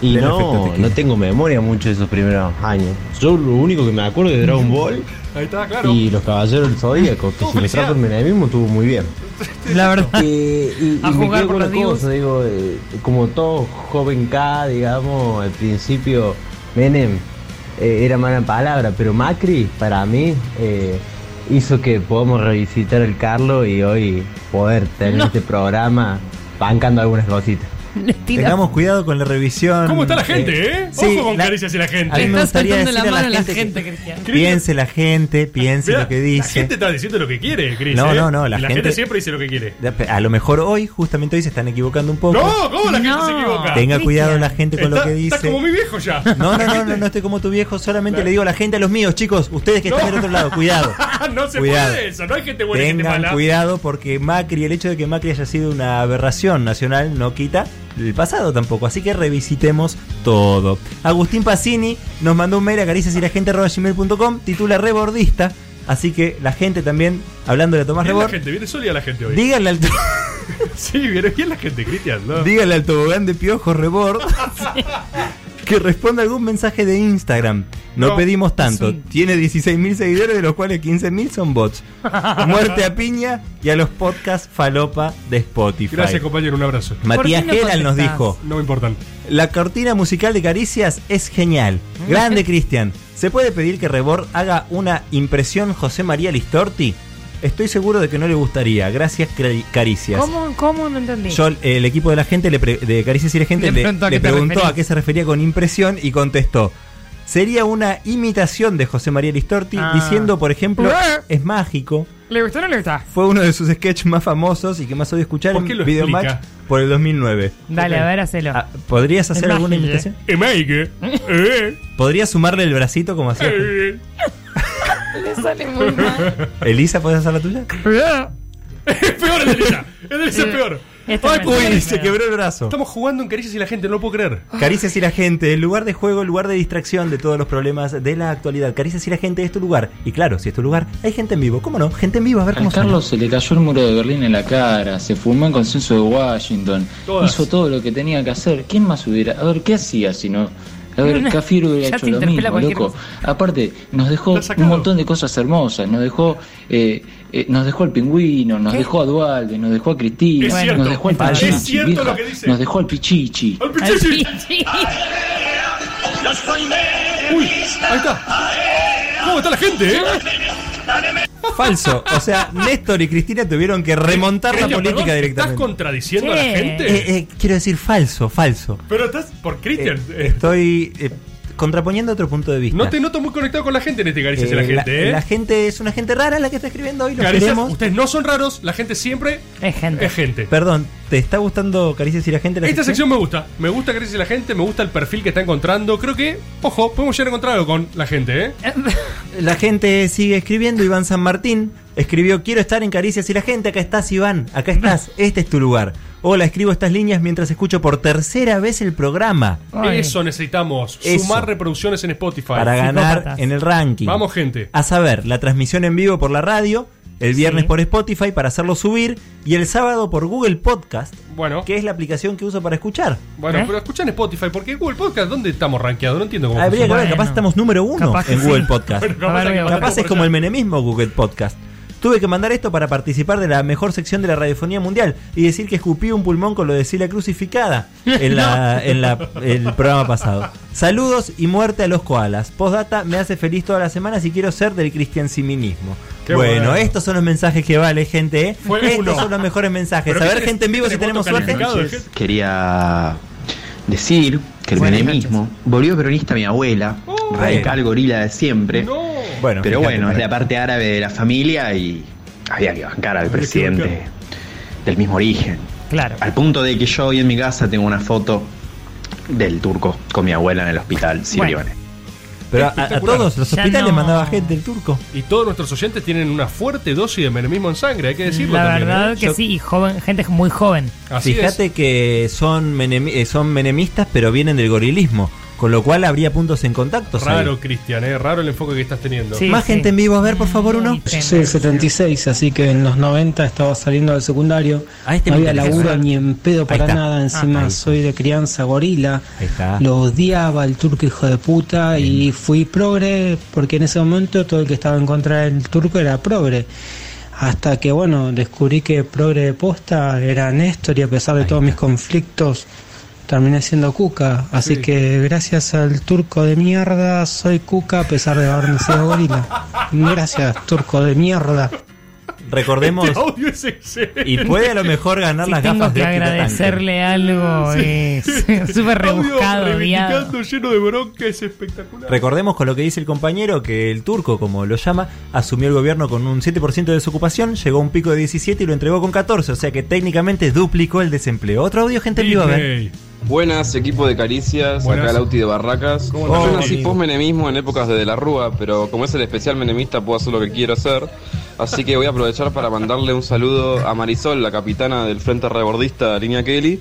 Y no, no tengo memoria mucho de esos primeros años. Yo lo único que me acuerdo es de Dragon Ball Ahí está, claro. y los Caballeros del Zodíaco, que si trajo el menemismo estuvo muy bien. La verdad. Eh, y, A y jugar por con los cosa, digo, eh, como todo joven K, digamos, al principio Menem eh, era mala palabra, pero Macri, para mí, hizo que podamos revisitar el Carlo y hoy poder tener No. este programa bancando algunas cositas. Tengamos cuidado con la revisión. ¿Cómo está la gente, eh? sí, Ojo con la- caricias y la gente. A mí me gustaría soltando la decirle a mano a la la gente, gente, que Cristian. piense la gente, piense Mirá, lo que La dice. gente está diciendo lo que quiere, Cris. No, ¿eh? no, no, la Y la gente- gente siempre dice lo que quiere. A lo mejor hoy, justamente hoy, se están equivocando un poco. No, ¿cómo la gente se equivoca? Tenga cuidado la gente con lo que dice. Está como mi viejo ya. No, no, no, no, no estoy como tu viejo, solamente le digo a la gente, a los míos, chicos, ustedes que están del otro lado, cuidado. no se Cuidado. puede eso, no hay gente buena y gente Tengan mala. cuidado porque Macri, el hecho de que Macri haya sido una aberración nacional no quita el pasado tampoco, así que revisitemos todo. Agustín Pacini nos mandó un mail a cariciasylagente.com, titula rebordista, así que la gente también, hablando de Tomás Bien la Rebord, gente, viene sólida la gente hoy. díganle al, Sí, viene bien la gente, Cristian. ¿no? díganle al tobogán de piojo Rebord que responda algún mensaje de Instagram. No, No, pedimos tanto. sí. Tiene 16.000 seguidores, de los cuales 15.000 son bots. Muerte a piña y a los podcasts falopa de Spotify. Gracias, compañero, un abrazo. Matías Geral nos dijo: No me importan. La cortina musical de Caricias es genial. Grande, Cristian. ¿Se puede pedir que Rebord haga una impresión José María Listorti? Estoy seguro de que no le gustaría. Gracias, Cari- Caricias. ¿Cómo, ¿Cómo? No entendí. Yo, el equipo de la gente le pre- de Caricias y la gente Le le, preguntó a le qué te preguntó referís. a qué se refería con impresión y contestó. Sería una imitación de José María Listorti Ah. diciendo, por ejemplo, Eh. es mágico. ¿Le gustó o no le gusta? Fue uno de sus sketches más famosos y que más odio escuchar ¿Por en qué Videomatch explica? por el 2009. Dale, Ok. a ver, hacelo. Ah, ¿Podrías hacer Es alguna mágico, imitación? Emake. Eh. ¿Podrías sumarle el bracito como hacía? Eh. Le sale muy mal. Elisa, ¿puedes hacer la tuya? Es peor el de Elisa. El de Elisa es peor. Esto Ay, parece se quebró el brazo. Estamos jugando en Caricias y la gente, no lo puedo creer. Caricias y la gente, el lugar de juego, el lugar de distracción de todos los problemas de la actualidad. Caricias y la gente es tu lugar. Y claro, si es tu lugar, hay gente en vivo. ¿Cómo no? Gente en vivo, a ver A cómo suena. Carlos se le cayó el muro de Berlín en la cara, se fumó en consenso de Washington, Todas. hizo todo lo que tenía que hacer. ¿Quién más hubiera? A ver, ¿qué hacía si no? A ver, Cafir hubiera Ya hecho lo mismo, loco. Aparte, nos dejó un montón de cosas hermosas, nos dejó, eh, eh, nos dejó al pingüino, nos dejó a Dualde, nos dejó a Cristina, nos dejó al Es Pichichi, cierto vieja, lo que dice. nos dejó al Pichichi. ¡Al pichichi! Uy, ahí está. ¿Cómo está la gente, eh? Falso. O sea, Néstor y Cristina tuvieron que remontar la política perdón, directamente. ¿Estás contradiciendo a la gente? Eh, eh, quiero decir falso, falso. Pero estás por Cristian. Eh, estoy eh, contraponiendo otro punto de vista. no te noto muy conectado con la gente en este Caricias la Eh, gente, ¿eh? la gente es una gente rara la que está escribiendo hoy. Caricias, queremos. ustedes no son raros, la gente siempre Es gente. es gente. Perdón, ¿te está gustando Caricias y la gente? la Esta sección me gusta, me gusta Caricias y la gente, me gusta el perfil que está encontrando. Creo que, ojo, podemos llegar a encontrar algo con la gente, ¿eh? La gente sigue escribiendo. Iván San Martín escribió: Quiero estar en Caricias y la gente. Acá estás, Iván. Acá estás. Este es tu lugar. Hola, escribo estas líneas mientras escucho por tercera vez el programa Ay. Eso necesitamos, Eso. sumar reproducciones en Spotify. para ganar psicópatas. en el ranking. Vamos, gente. A saber, la transmisión en vivo por la radio, el viernes Sí. por Spotify para hacerlo subir y el sábado por Google Podcast, Bueno, que es la aplicación que uso para escuchar. bueno, ¿Eh? pero escuchan Spotify, porque Google Podcast, ¿dónde estamos rankeados? No entiendo cómo Habría que ver, capaz estás número uno Capaz en sí. Google Podcast. Bueno, capaz es como el menemismo Google Podcast. Tuve que mandar esto para participar de la mejor sección de la radiofonía mundial y decir que escupí un pulmón con lo de Sila crucificada en, la, en la- el programa pasado. Saludos y muerte a los koalas. Postdata me hace feliz todas las semanas y quiero ser del cristiancinismo. Qué bueno, bueno. estos son los mensajes que vale, gente. ¿eh? Fue estos uno. son los mejores mensajes. Pero A ¿qué ver, gente en vivo si tenemos suerte. Quería decir que el menemismo volvió peronista mi abuela, radical gorila de siempre. Bueno, pero fíjate, bueno, es la parte árabe de la familia y había que bancar al presidente del mismo origen. Claro. Al punto de que yo hoy en mi casa tengo una foto del turco con mi abuela en el hospital Sirione. Pero a, todos los hospitales no. mandaba gente el turco. Y todos nuestros oyentes tienen una fuerte dosis de menemismo en sangre, hay que decirlo La también. verdad ¿eh? que Yo- sí, y joven, gente muy joven. Así Fíjate es. que son, menemi- eh, son menemistas, pero vienen del gorilismo. Con lo cual habría puntos en contacto. Raro, Cristian, ¿eh? raro el enfoque que estás teniendo. Sí, Más sí. gente en vivo, a ver, por favor, uno. Yo soy del 76, así que en los 90 estaba saliendo del secundario. Ah, este no había laburo ni en pedo para nada. Encima Ah, soy de crianza gorila. Ahí está. Lo odiaba el turco hijo de puta y fui progre porque en ese momento todo el que estaba en contra del turco era progre. Hasta que bueno, descubrí que progre de posta era Néstor y a pesar de todos mis conflictos terminé siendo Cuca. Así Sí. que gracias al turco de mierda soy Cuca a pesar de haber nacido gorila. Gracias, turco de mierda. recordemos. Este audio es excelente. Y puede a lo mejor ganar Si las tengo gafas que de tanque. agradecerle algo, Sí. es súper rebuscado, lleno de bronca, es espectacular. Recordemos con lo que dice el compañero que el turco, como lo llama, asumió el gobierno con un 7% de desocupación, llegó a un pico de 17 y lo entregó con 14, o sea que técnicamente duplicó el desempleo. Otro audio, gente en vivo, a ver. Buenas, equipo de Caricias, Buenas. acá Lauti de Barracas. ¿Cómo Yo nací post-menemismo en épocas de De la Rúa, pero como es el especial menemista puedo hacer lo que quiero hacer. Así que voy a aprovechar para mandarle un saludo a Marisol, la capitana del Frente Rebordista Línea Kelly,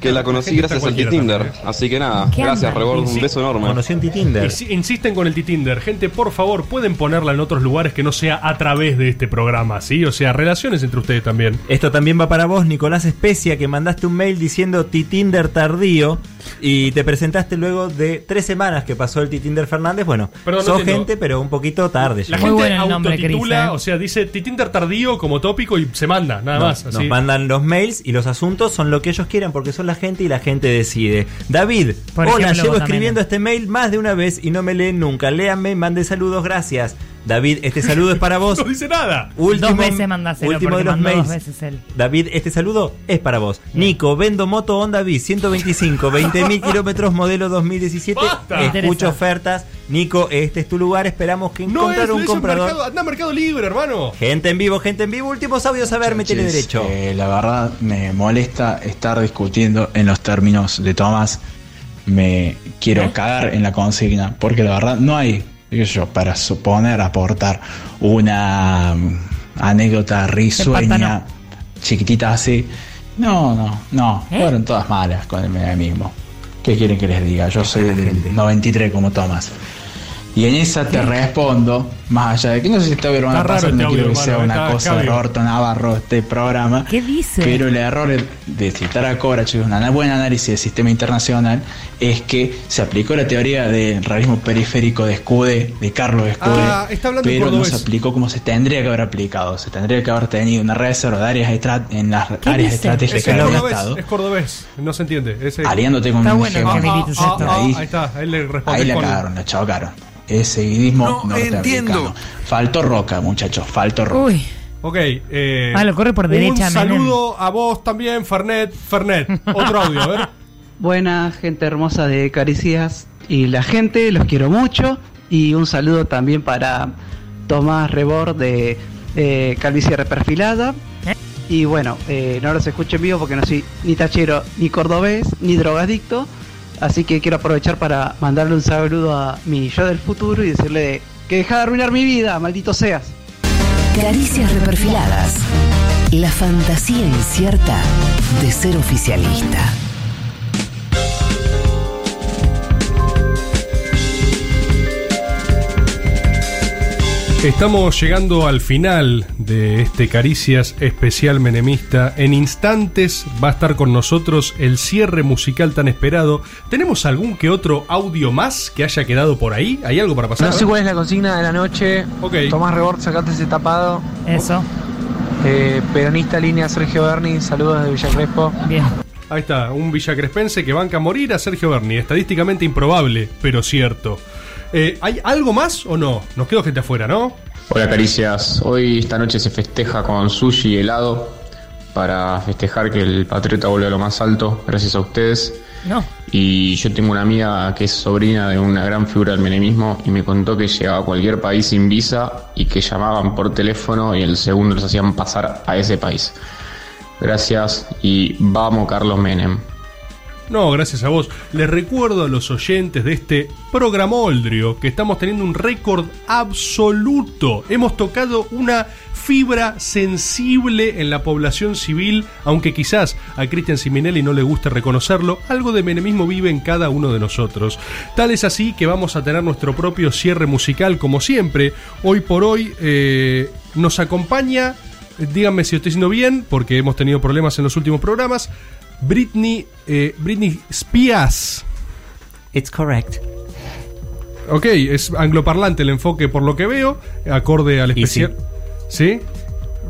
que la conocí gracias al T-Tinder. Así que nada, ¿Qué gracias? Rebord, un beso enorme. Conocí un T-Tinder. Insi- Insisten con el T-Tinder. Gente, por favor, pueden ponerla en otros lugares que no sea a través de este programa, ¿sí? O sea, relaciones entre ustedes también. Esto también va para vos, Nicolás Especia, que mandaste un mail diciendo T-Tinder tardío y te presentaste luego de tres semanas que pasó el T-Tinder Fernández. Bueno, Perdón, no sos entiendo. gente, pero un poquito tarde. La ya. gente autotitula, o sea, dice T-Tinder tardío como tópico y se manda, nada No, más. Nos así. mandan los mails y los asuntos son lo que ellos quieran porque son la gente y la gente decide. David, Por hola, ejemplo, llevo vos escribiendo este mail más de una vez y no me leen nunca. Léanme, mande saludos, gracias. David, este saludo es para vos. no dice nada. Último, dos veces mandáselo último porque de los mandó mails. dos veces él. David, este saludo es para vos. Nico, vendo moto Honda Bis 125, 20.000 kilómetros, modelo 2017. Basta. Escucho Interesa. ofertas. Nico, este es tu lugar. Esperamos que No es, encontrar un comprador. mercado, anda a Mercado Libre, hermano. Gente en vivo, gente en vivo. Últimos audios a ver, metele Entonces, derecho. eh, la verdad me molesta estar discutiendo en los términos de Tomás. Me quiero cagar en la consigna porque la verdad no hay, yo, para suponer, aportar una mm, anécdota risueña, chiquitita así. No, no, no. Fueron todas malas con el menemismo. ¿Qué quieren que les diga? Yo soy del 93 como Tomás. Y en esa te respondo, más allá de que no sé si está bien Está raro no quiero que sea una está cosa de. Roberto Navarro este programa. ¿Qué dice? Pero el error de citar a Corach, que es un buen análisis del sistema internacional, es que se aplicó la teoría del realismo periférico de Escude, de Carlos Escude, Ah, está hablando pero no se aplicó como se tendría que haber aplicado. Se tendría que haber tenido una reserva de áreas en las áreas estratégicas Es, del Estado. es cordobés, no se entiende. Ese- Aliándote con Está un bueno hegemón. milites esto. Ahí- Ah, ahí está, ahí le Ahí la cagaron, la chocaron. Es seguidismo No norteamericano. entiendo. Faltó roca, muchachos, faltó roca. Uy. Ok. Eh, Ah, lo corre por Un derecha, saludo a vos también, Fernet. Fernet, otro audio, a ver. Buena gente hermosa de Caricias y la gente, los quiero mucho. Y un saludo también para Tomás Rebord de eh, Calvicie Reperfilada. Y bueno, eh, no los escucho en vivo porque no soy ni tachero, ni cordobés, ni drogadicto. Así que quiero aprovechar para mandarle un saludo a mi yo del futuro y decirle que deja de arruinar mi vida, maldito seas. Caricias reperfiladas. La fantasía incierta de ser oficialista. Estamos llegando al final de este Caricias especial menemista. En instantes va a estar con nosotros el cierre musical tan esperado. ¿Tenemos algún que otro audio más que haya quedado por ahí? ¿Hay algo para pasar? No sé cuál es la consigna de la noche. Tomás Rebord, sacate ese tapado. Eso. Eh, peronista línea Sergio Berni, saludos de Villa Crespo. Bien. Ahí está, un villacrespense que banca a morir a Sergio Berni. Estadísticamente improbable, pero cierto. Eh, ¿Hay algo más o no? Nos quedó gente afuera, ¿no? Hola Caricias, hoy esta noche se festeja con sushi y helado para festejar que el Patriota vuelve a lo más alto, gracias a ustedes. No. Y yo tengo una amiga que es sobrina de una gran figura del menemismo y me contó que llegaba a cualquier país sin visa y que llamaban por teléfono y el segundo los hacían pasar a ese país. Gracias y vamos Carlos Menem. No, gracias a vos. Les recuerdo a los oyentes de este programa Oldrio que estamos teniendo un récord absoluto. Hemos tocado una fibra sensible en la población civil, aunque quizás a Cristian Siminelli no le guste reconocerlo, algo de menemismo vive en cada uno de nosotros. Tal es así que vamos a tener nuestro propio cierre musical como siempre. Hoy por hoy eh, nos acompaña, díganme si estoy diciendo bien, porque hemos tenido problemas en los últimos programas. Britney, eh, Britney Spears. It's correct. Ok, es angloparlante el enfoque por lo que veo, acorde al especial. ¿Sí?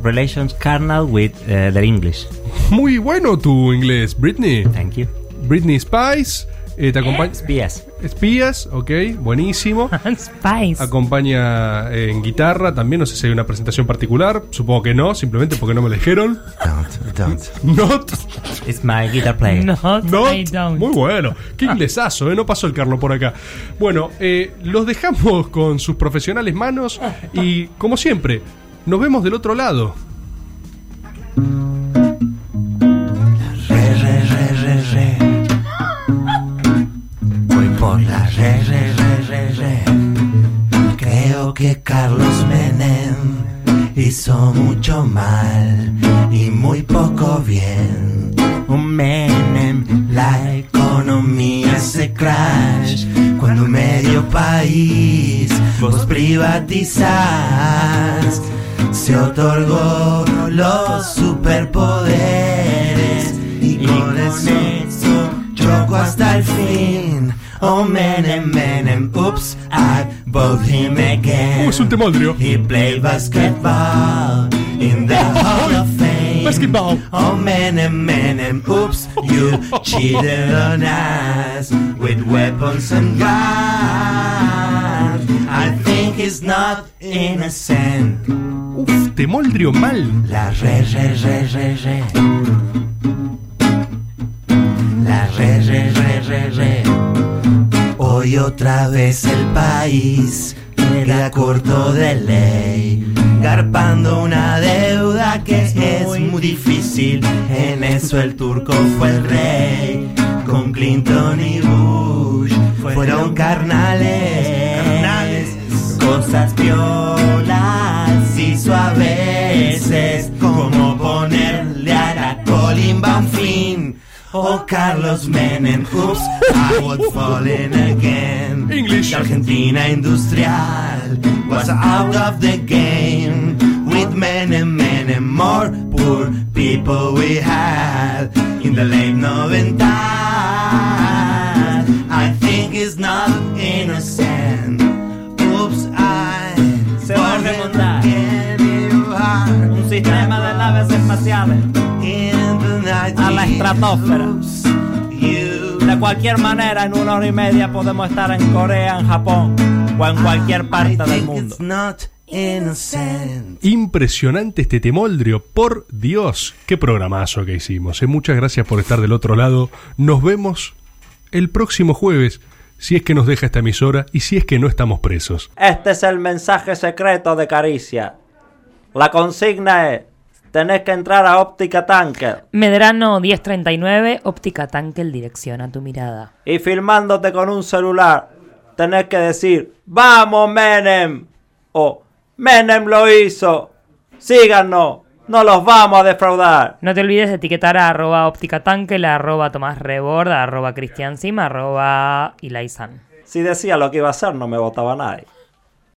Relations carnal with uh, the English. Muy bueno tu inglés, Britney. Thank you. Britney Spice, eh, te acompaña. Spears. Espías, ok, buenísimo. Spice. Acompaña eh, en guitarra también, no sé si hay una presentación particular, supongo que no, simplemente porque no me la dijeron. Don't, don't. Not. It's my guitar player. Not, Not. I don't. Muy bueno. Qué inglesazo, ¿eh? No pasó el Carlos por acá. Bueno, eh, los dejamos con sus profesionales manos y, como siempre, nos vemos del otro lado. La re, re, re, re, re. Creo que Carlos Menem hizo mucho mal y muy poco bien. Un Menem, la economía se crash cuando medio país vos privatizás. Se otorgó los superpoderes y con eso choco hasta el fin. Oh Menem, Menem, oops, I vote him again. Uh, es un temoldrio. He played basketball in the Hall of Fame. Basketball. Oh Menem, Menem, oops, you cheated on us with weapons and guns. I think he's not innocent. Uf, temoldrio mal. La re, re, re, re, re. La re, re, re, re, re. Hoy otra vez el país queda corto de ley, garpando una deuda que es muy difícil. En eso el turco fue el rey, con Clinton y Bush fueron carnales, cosas violas hizo a veces, como ponerle a la colimba un fin. Oh, Carlos Menem, oops, I was falling again. English. Argentina industrial was out of the game. With Menem, Menem, more poor people we had in the late 90s. I think it's not innocent. Oops, I Se va a remontar. Un Un sistema de naves espaciales a la estratosfera. De cualquier manera, en una hora y media podemos estar en Corea, en Japón o en cualquier parte del mundo. Impresionante este temoldrio, por Dios. Qué programazo que hicimos. eh. Muchas gracias por estar del otro lado. Nos vemos el próximo jueves, si es que nos deja esta emisora y si es que no estamos presos. Este es el mensaje secreto de Caricia. La consigna es, tenés que entrar a Óptica Tanker Medrano 1039, óptica tanque, dirección a tu mirada. y filmándote con un celular, tenés que decir, ¡Vamos, Menem! O, ¡Menem lo hizo! ¡Síganos! ¡No los vamos a defraudar! No te olvides de etiquetar a arroba óptica tanque, a arroba Tomás Rebord, a arroba Cristian Sim, a arroba Ilaisan. Si decía lo que iba a hacer, no me votaba nadie.